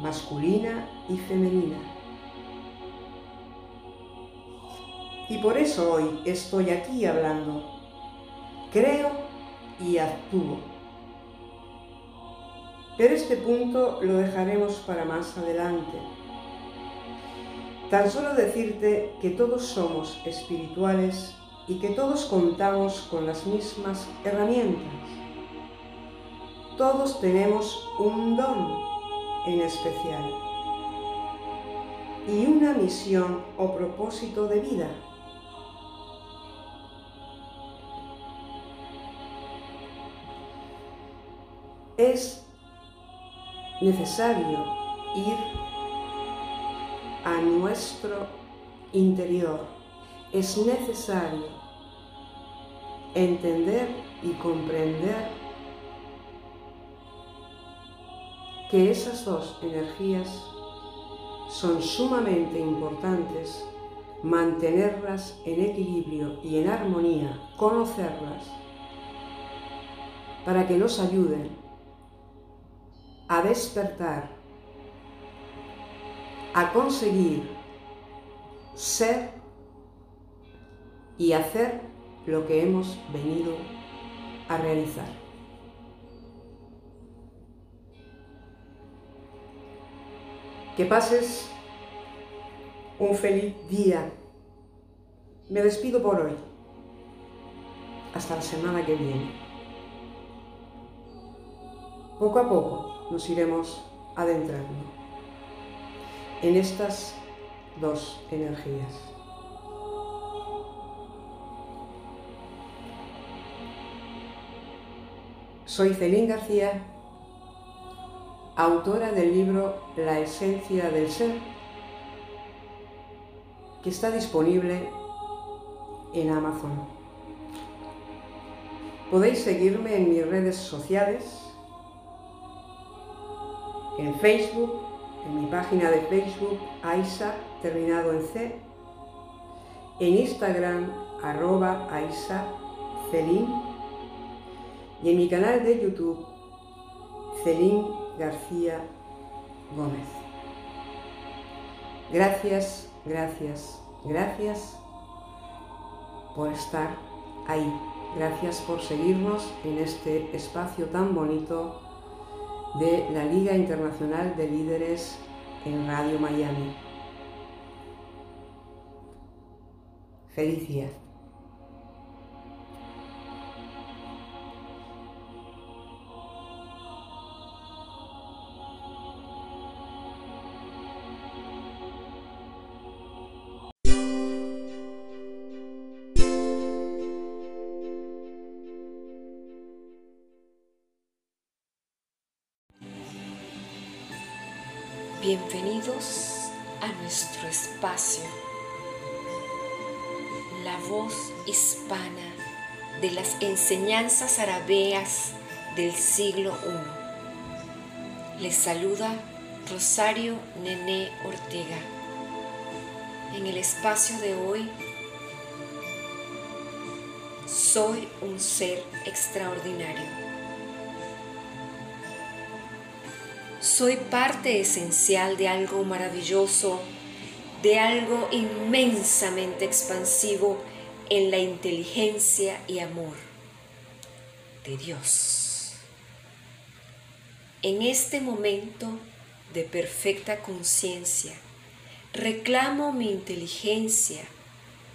masculina y femenina. Y por eso hoy estoy aquí hablando. Creo y actúo. Pero este punto lo dejaremos para más adelante Tan solo decirte que todos somos espirituales y que todos contamos con las mismas herramientas. Todos tenemos un don en especial y una misión o propósito de vida. Es necesario ir a nuestro interior. Es necesario entender y comprender que esas dos energías son sumamente importantes, mantenerlas en equilibrio y en armonía, conocerlas, para que nos ayuden a despertar, a conseguir ser y hacer lo que hemos venido a realizar. Que pases un feliz día. Me despido por hoy. Hasta la semana que viene. Poco a poco nos iremos adentrando en estas dos energías. Soy Celín García, autora del libro La esencia del ser, que está disponible en Amazon. Podéis seguirme en mis redes sociales, en Facebook, en mi página de Facebook, Aisa, terminado en C, en Instagram, arroba Aisa Celín y en mi canal de YouTube, Celín García Gómez. Gracias, gracias, gracias por estar ahí. Gracias por seguirnos en este espacio tan bonito de la Liga Internacional de Líderes en Radio Miami. Feliz día. Bienvenidos a nuestro espacio, la voz hispana de las enseñanzas arabeas del siglo I. Les saluda Rosario Nené Ortega. En el espacio de hoy, soy un ser extraordinario. Soy parte esencial de algo maravilloso, de algo inmensamente expansivo en la inteligencia y amor de Dios. En este momento de perfecta conciencia, reclamo mi inteligencia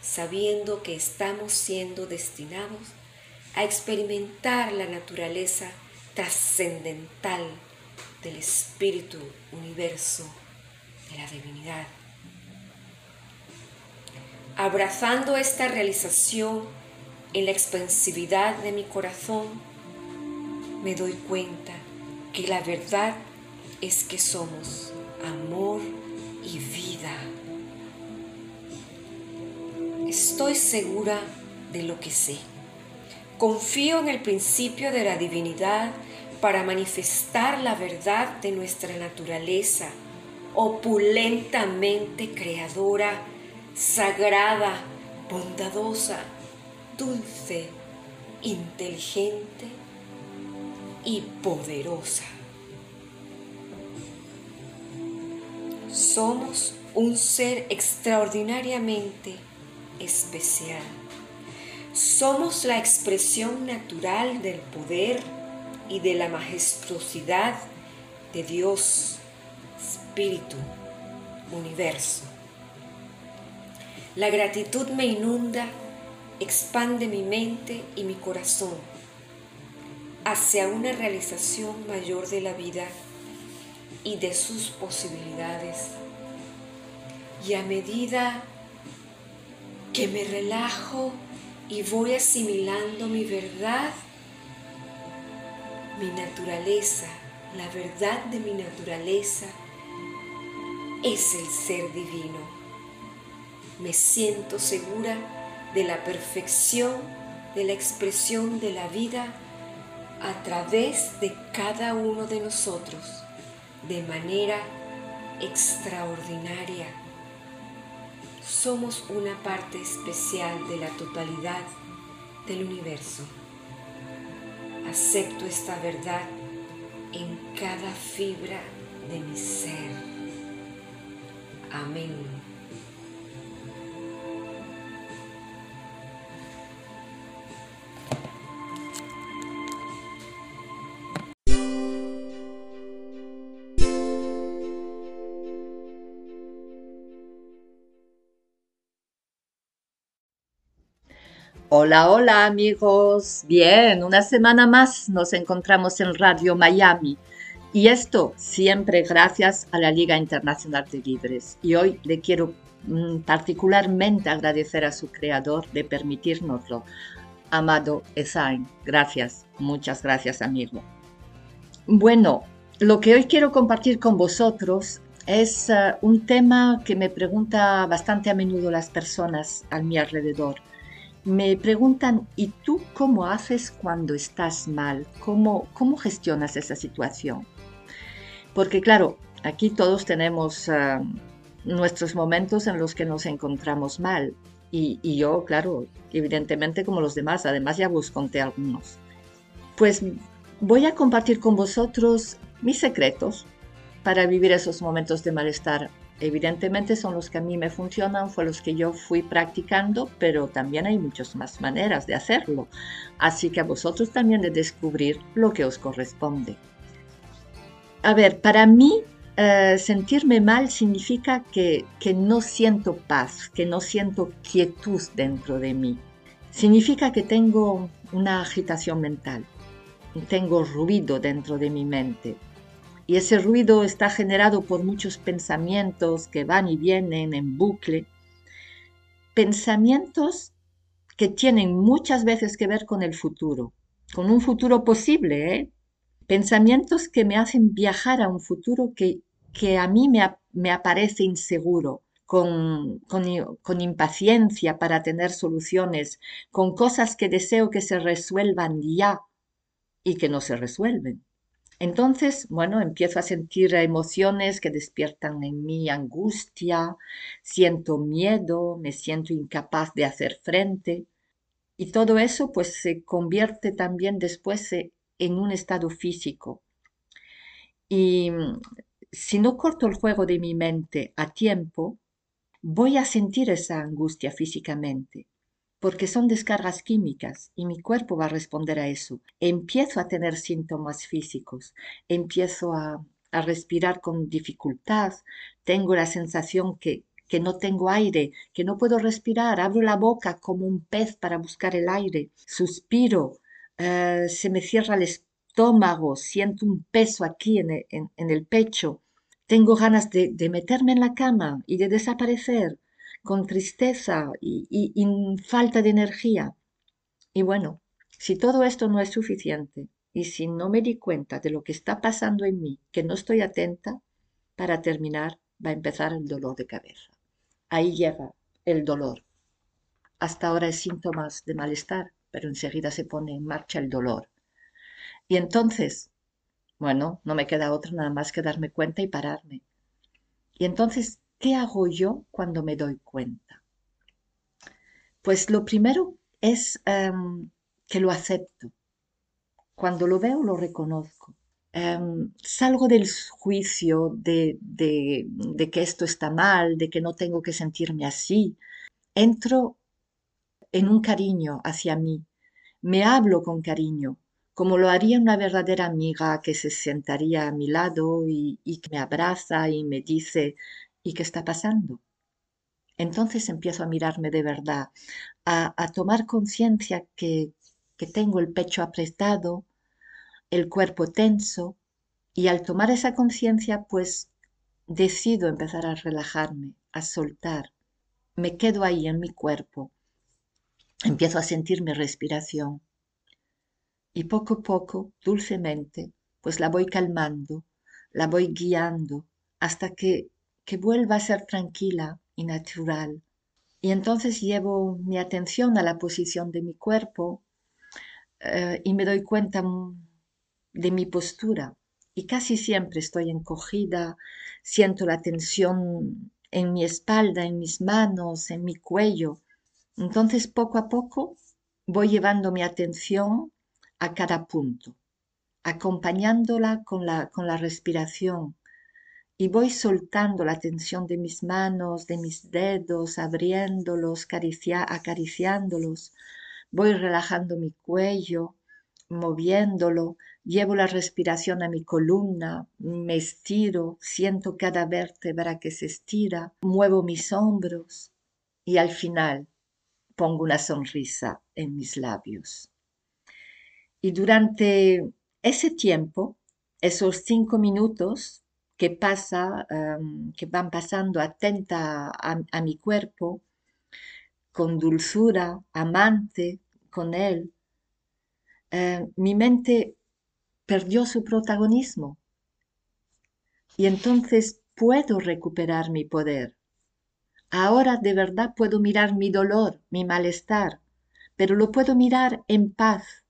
sabiendo que estamos siendo destinados a experimentar la naturaleza trascendental del espíritu universo de la divinidad. Abrazando esta realización en la expansividad de mi corazón, me doy cuenta que la verdad es que somos amor y vida. Estoy segura de lo que sé. Confío en el principio de la divinidad para manifestar la verdad de nuestra naturaleza, opulentamente creadora, sagrada, bondadosa, dulce, inteligente y poderosa. Somos un ser extraordinariamente especial. Somos la expresión natural del poder, y de la majestuosidad de Dios, Espíritu, Universo. La gratitud me inunda, expande mi mente y mi corazón hacia una realización mayor de la vida y de sus posibilidades. Y a medida que me relajo y voy asimilando mi verdad, mi naturaleza, la verdad de mi naturaleza es el ser divino. Me siento segura de la perfección de la expresión de la vida a través de cada uno de nosotros de manera extraordinaria. Somos una parte especial de la totalidad del universo acepto esta verdad en cada fibra de mi ser. Amén. Hola, hola amigos. Bien, una semana más nos encontramos en Radio Miami. Y esto siempre gracias a la Liga Internacional de Libres. Y hoy le quiero mm, particularmente agradecer a su creador de permitirnoslo, Amado Esain. Gracias, muchas gracias amigo. Bueno, lo que hoy quiero compartir con vosotros es uh, un tema que me pregunta bastante a menudo las personas a mi alrededor me preguntan, ¿y tú cómo haces cuando estás mal? ¿Cómo, cómo gestionas esa situación? Porque claro, aquí todos tenemos ah, nuestros momentos en los que nos encontramos mal. Y, y, yo, claro, evidentemente como los demás, además ya vos conté algunos. Pues voy a compartir con vosotros mis secretos para vivir esos momentos de malestar Evidentemente son los que a mí me funcionan, fue los que yo fui practicando, pero también hay muchas más maneras de hacerlo. Así que a vosotros también de descubrir lo que os corresponde. A ver, para mí eh, sentirme mal significa que, que no siento paz, que no siento quietud dentro de mí. Significa que tengo una agitación mental, tengo ruido dentro de mi mente, y ese ruido está generado por muchos pensamientos que van y vienen en bucle. Pensamientos que tienen muchas veces que ver con el futuro, con un futuro posible, ¿eh? Pensamientos que me hacen viajar a un futuro que, que a mí me, me aparece inseguro, con, con, con, impaciencia para tener soluciones, con cosas que deseo que se resuelvan ya y que no se resuelven. Entonces, bueno, empiezo a sentir emociones que despiertan en mí angustia, siento miedo, me siento incapaz de hacer frente. Y todo eso pues se convierte también después eh, en un estado físico. Y si no corto el juego de mi mente a tiempo, voy a sentir esa angustia físicamente porque son descargas químicas y mi cuerpo va a responder a eso. Empiezo a tener síntomas físicos, empiezo a, respirar con dificultad, tengo la sensación que, que no tengo aire, que no puedo respirar, abro la boca como un pez para buscar el aire, suspiro, eh, se me cierra el estómago, siento un peso aquí en el, pecho, tengo ganas de, de meterme en la cama y de desaparecer con tristeza y, falta de energía. Y bueno, si todo esto no es suficiente y si no me di cuenta de lo que está pasando en mí, que no estoy atenta, para terminar va a empezar el dolor de cabeza. Ahí llega el dolor. Hasta ahora es síntomas de malestar, pero enseguida se pone en marcha el dolor. Y entonces, bueno, no me queda otra nada más que darme cuenta y pararme. Y entonces ¿Qué hago yo cuando me doy cuenta? Pues lo primero es em, que lo acepto. Cuando lo veo, lo reconozco. Em, salgo del juicio de, de que esto está mal, de que no tengo que sentirme así. Entro en un cariño hacia mí. Me hablo con cariño, como lo haría una verdadera amiga que se sentaría a mi lado y, y, que me abraza y me dice, ¿Y qué está pasando? Entonces empiezo a mirarme de verdad, a, tomar conciencia que, que tengo el pecho apretado, el cuerpo tenso, y al tomar esa conciencia, pues decido empezar a relajarme, a soltar. Me quedo ahí en mi cuerpo. Empiezo a sentir mi respiración. Y poco a poco, dulcemente, pues la voy calmando, la voy guiando, hasta que que vuelva a ser tranquila y natural. Y entonces llevo mi atención a la posición de mi cuerpo eh, y me doy cuenta de mi postura. Y casi siempre estoy encogida, siento la tensión en mi espalda, en mis manos, en mi cuello. Entonces poco a poco voy llevando mi atención a cada punto. acompañándola con la, con la respiración. Y voy soltando la tensión de mis manos, de mis dedos, abriéndolos, acariciándolos. Voy relajando mi cuello, moviéndolo, llevo la respiración a mi columna, me estiro, siento cada vértebra que se estira, muevo mis hombros y al final pongo una sonrisa en mis labios. Y durante ese tiempo, esos cinco minutos que pasa, que van pasando atenta a, mi cuerpo, con dulzura, amante con él, em, mi mente perdió su protagonismo. Y entonces puedo recuperar mi poder. Ahora de verdad puedo mirar mi dolor, mi malestar, pero lo puedo mirar en paz,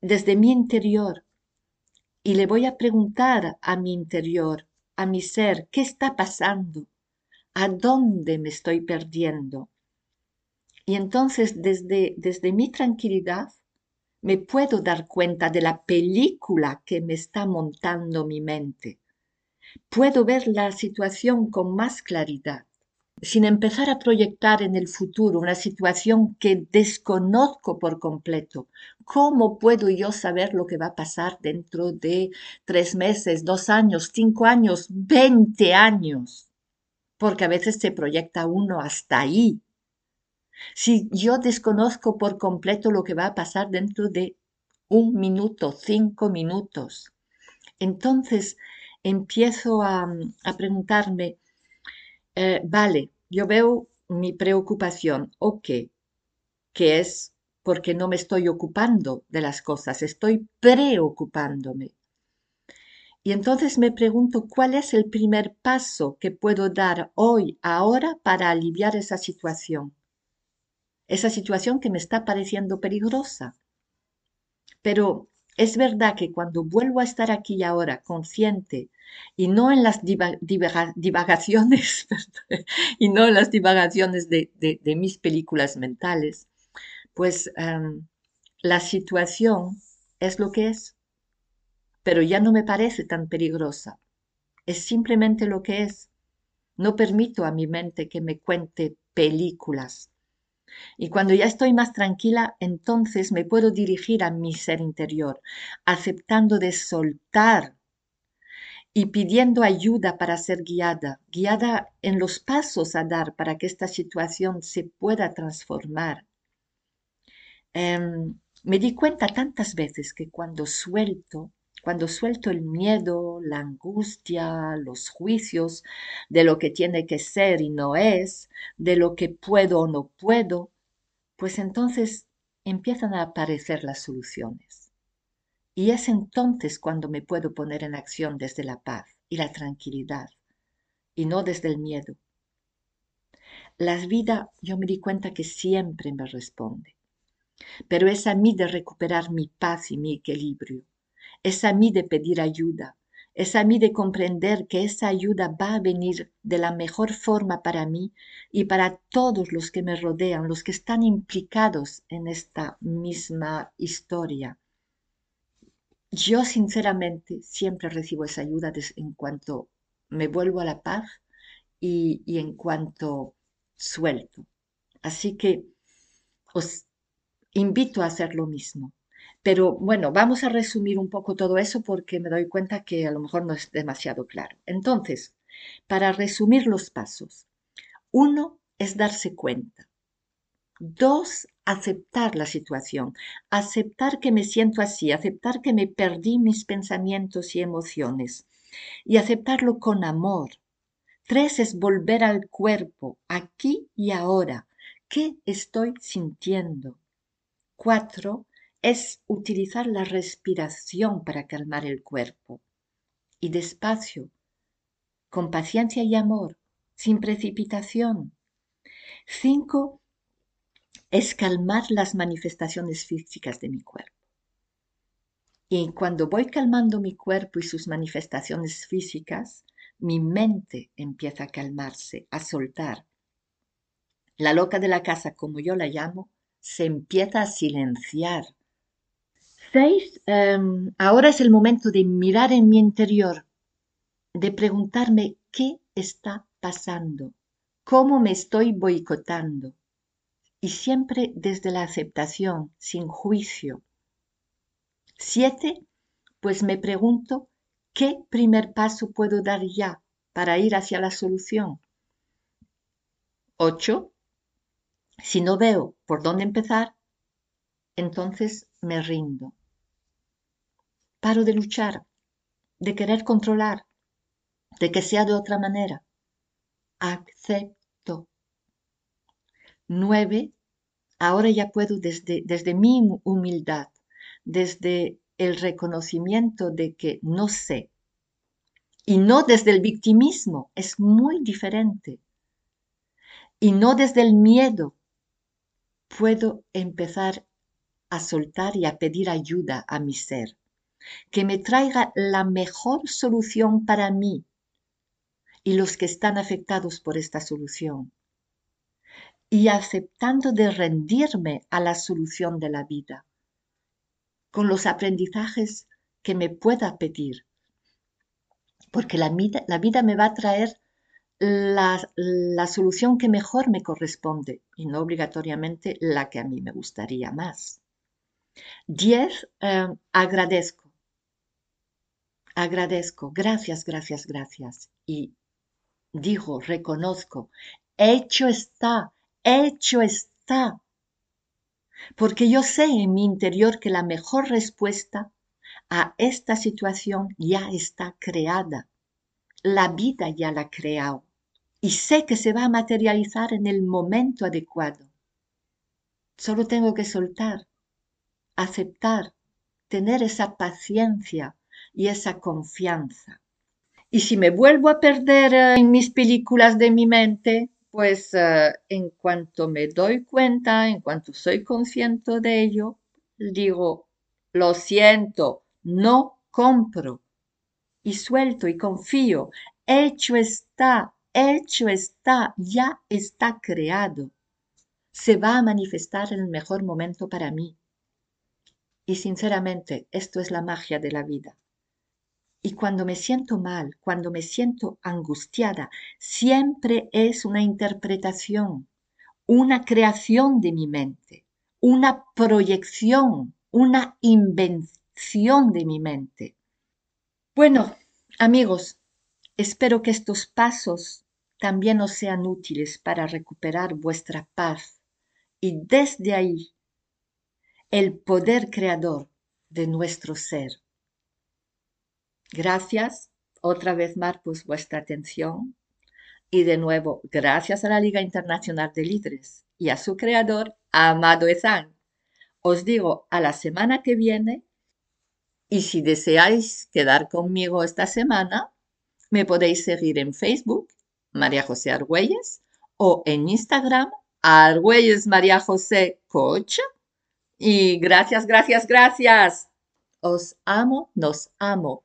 desde mi interior. Y le voy a preguntar a mi interior, a mi ser, ¿qué está pasando? ¿A dónde me estoy perdiendo? Y entonces desde, desde mi tranquilidad me puedo dar cuenta de la película que me está montando mi mente. Puedo ver la situación con más claridad sin empezar a proyectar en el futuro una situación que desconozco por completo. ¿Cómo puedo yo saber lo que va a pasar dentro de tres meses, dos años, cinco años, veinte años? Porque a veces se proyecta uno hasta ahí. Si yo desconozco por completo lo que va a pasar dentro de un minuto, cinco minutos, entonces empiezo a, preguntarme, eh, vale, yo veo mi preocupación, ok, que es porque no me estoy ocupando de las cosas, estoy preocupándome. Y entonces me pregunto cuál es el primer paso que puedo dar hoy, ahora, para aliviar esa situación. Esa situación que me está pareciendo peligrosa. Pero es verdad que cuando vuelvo a estar aquí y ahora consciente y no en las divagaciones, y no en las divagaciones de, mis películas mentales, pues em, la situación es lo que es, pero ya no me parece tan peligrosa. Es simplemente lo que es. No permito a mi mente que me cuente películas. Y cuando ya estoy más tranquila, entonces me puedo dirigir a mi ser interior, aceptando de soltar y pidiendo ayuda para ser guiada, guiada en los pasos a dar para que esta situación se pueda transformar. Em, me di cuenta tantas veces que cuando suelto, cuando suelto el miedo, la angustia, los juicios de lo que tiene que ser y no es, de lo que puedo o no puedo, pues entonces empiezan a aparecer las soluciones. Y es entonces cuando me puedo poner en acción desde la paz y la tranquilidad, y no desde el miedo. La vida, yo me di cuenta que siempre me responde, pero es a mí de recuperar mi paz y mi equilibrio es a mí de pedir ayuda, es a mí de comprender que esa ayuda va a venir de la mejor forma para mí y para todos los que me rodean, los que están implicados en esta misma historia. Yo sinceramente siempre recibo esa ayuda en cuanto me vuelvo a la paz y, en cuanto suelto. Así que os invito a hacer lo mismo. Pero bueno, vamos a resumir un poco todo eso porque me doy cuenta que a lo mejor no es demasiado claro. Entonces, para resumir los pasos, uno es darse cuenta. Dos, aceptar la situación, aceptar que me siento así, aceptar que me perdí mis pensamientos y emociones y aceptarlo con amor. Tres es volver al cuerpo, aquí y ahora. ¿Qué estoy sintiendo? Cuatro, es utilizar la respiración para calmar el cuerpo. Y despacio, con paciencia y amor, sin precipitación. Cinco, es calmar las manifestaciones físicas de mi cuerpo. Y cuando voy calmando mi cuerpo y sus manifestaciones físicas, mi mente empieza a calmarse, a soltar. La loca de la casa, como yo la llamo, se empieza a silenciar Seis, em, ahora es el momento de mirar en mi interior, de preguntarme qué está pasando, cómo me estoy boicotando. Y siempre desde la aceptación, sin juicio. Siete, pues me pregunto qué primer paso puedo dar ya para ir hacia la solución. Ocho, si no veo por dónde empezar, entonces me rindo. Paro de luchar, de querer controlar, de que sea de otra manera. Acepto. Nueve, ahora ya puedo desde, desde mi humildad, desde el reconocimiento de que no sé, y no desde el victimismo, es muy diferente, y no desde el miedo, puedo empezar a soltar y a pedir ayuda a mi ser, que me traiga la mejor solución para mí y los que están afectados por esta solución, y aceptando de rendirme a la solución de la vida, con los aprendizajes que me pueda pedir, porque la vida, la vida me va a traer la, solución que mejor me corresponde y no obligatoriamente la que a mí me gustaría más. Diez, eh, agradezco. Agradezco. Gracias, gracias, gracias. Y digo, reconozco. Hecho está, hecho está. Porque yo sé en mi interior que la mejor respuesta a esta situación ya está creada. La vida ya la ha creado y sé que se va a materializar en el momento adecuado. Solo tengo que soltar, aceptar, tener esa paciencia y esa confianza. Y si me vuelvo a perder eh, en mis películas de mi mente, pues eh, en cuanto me doy cuenta, en cuanto soy consciente de ello, digo, lo siento, no compro. Y suelto y confío, hecho está, hecho está, ya está creado. Se va a manifestar en el mejor momento para mí. Y sinceramente, esto es la magia de la vida. Y cuando me siento mal, cuando me siento angustiada, siempre es una interpretación, una creación de mi mente, una proyección, una invención de mi mente. Bueno, amigos, Espero que estos pasos también os sean útiles para recuperar vuestra paz y desde ahí el poder creador de nuestro ser. Gracias otra vez, Marcos, vuestra atención. Y de nuevo, gracias a la Liga Internacional de Líderes y a su creador, Amado Ezán. Os digo a la semana que viene y si deseáis quedar conmigo esta semana, me podéis seguir en Facebook, María José Argüelles, o en Instagram, Argüelles María José. Y gracias, gracias, gracias. Os amo, nos amo.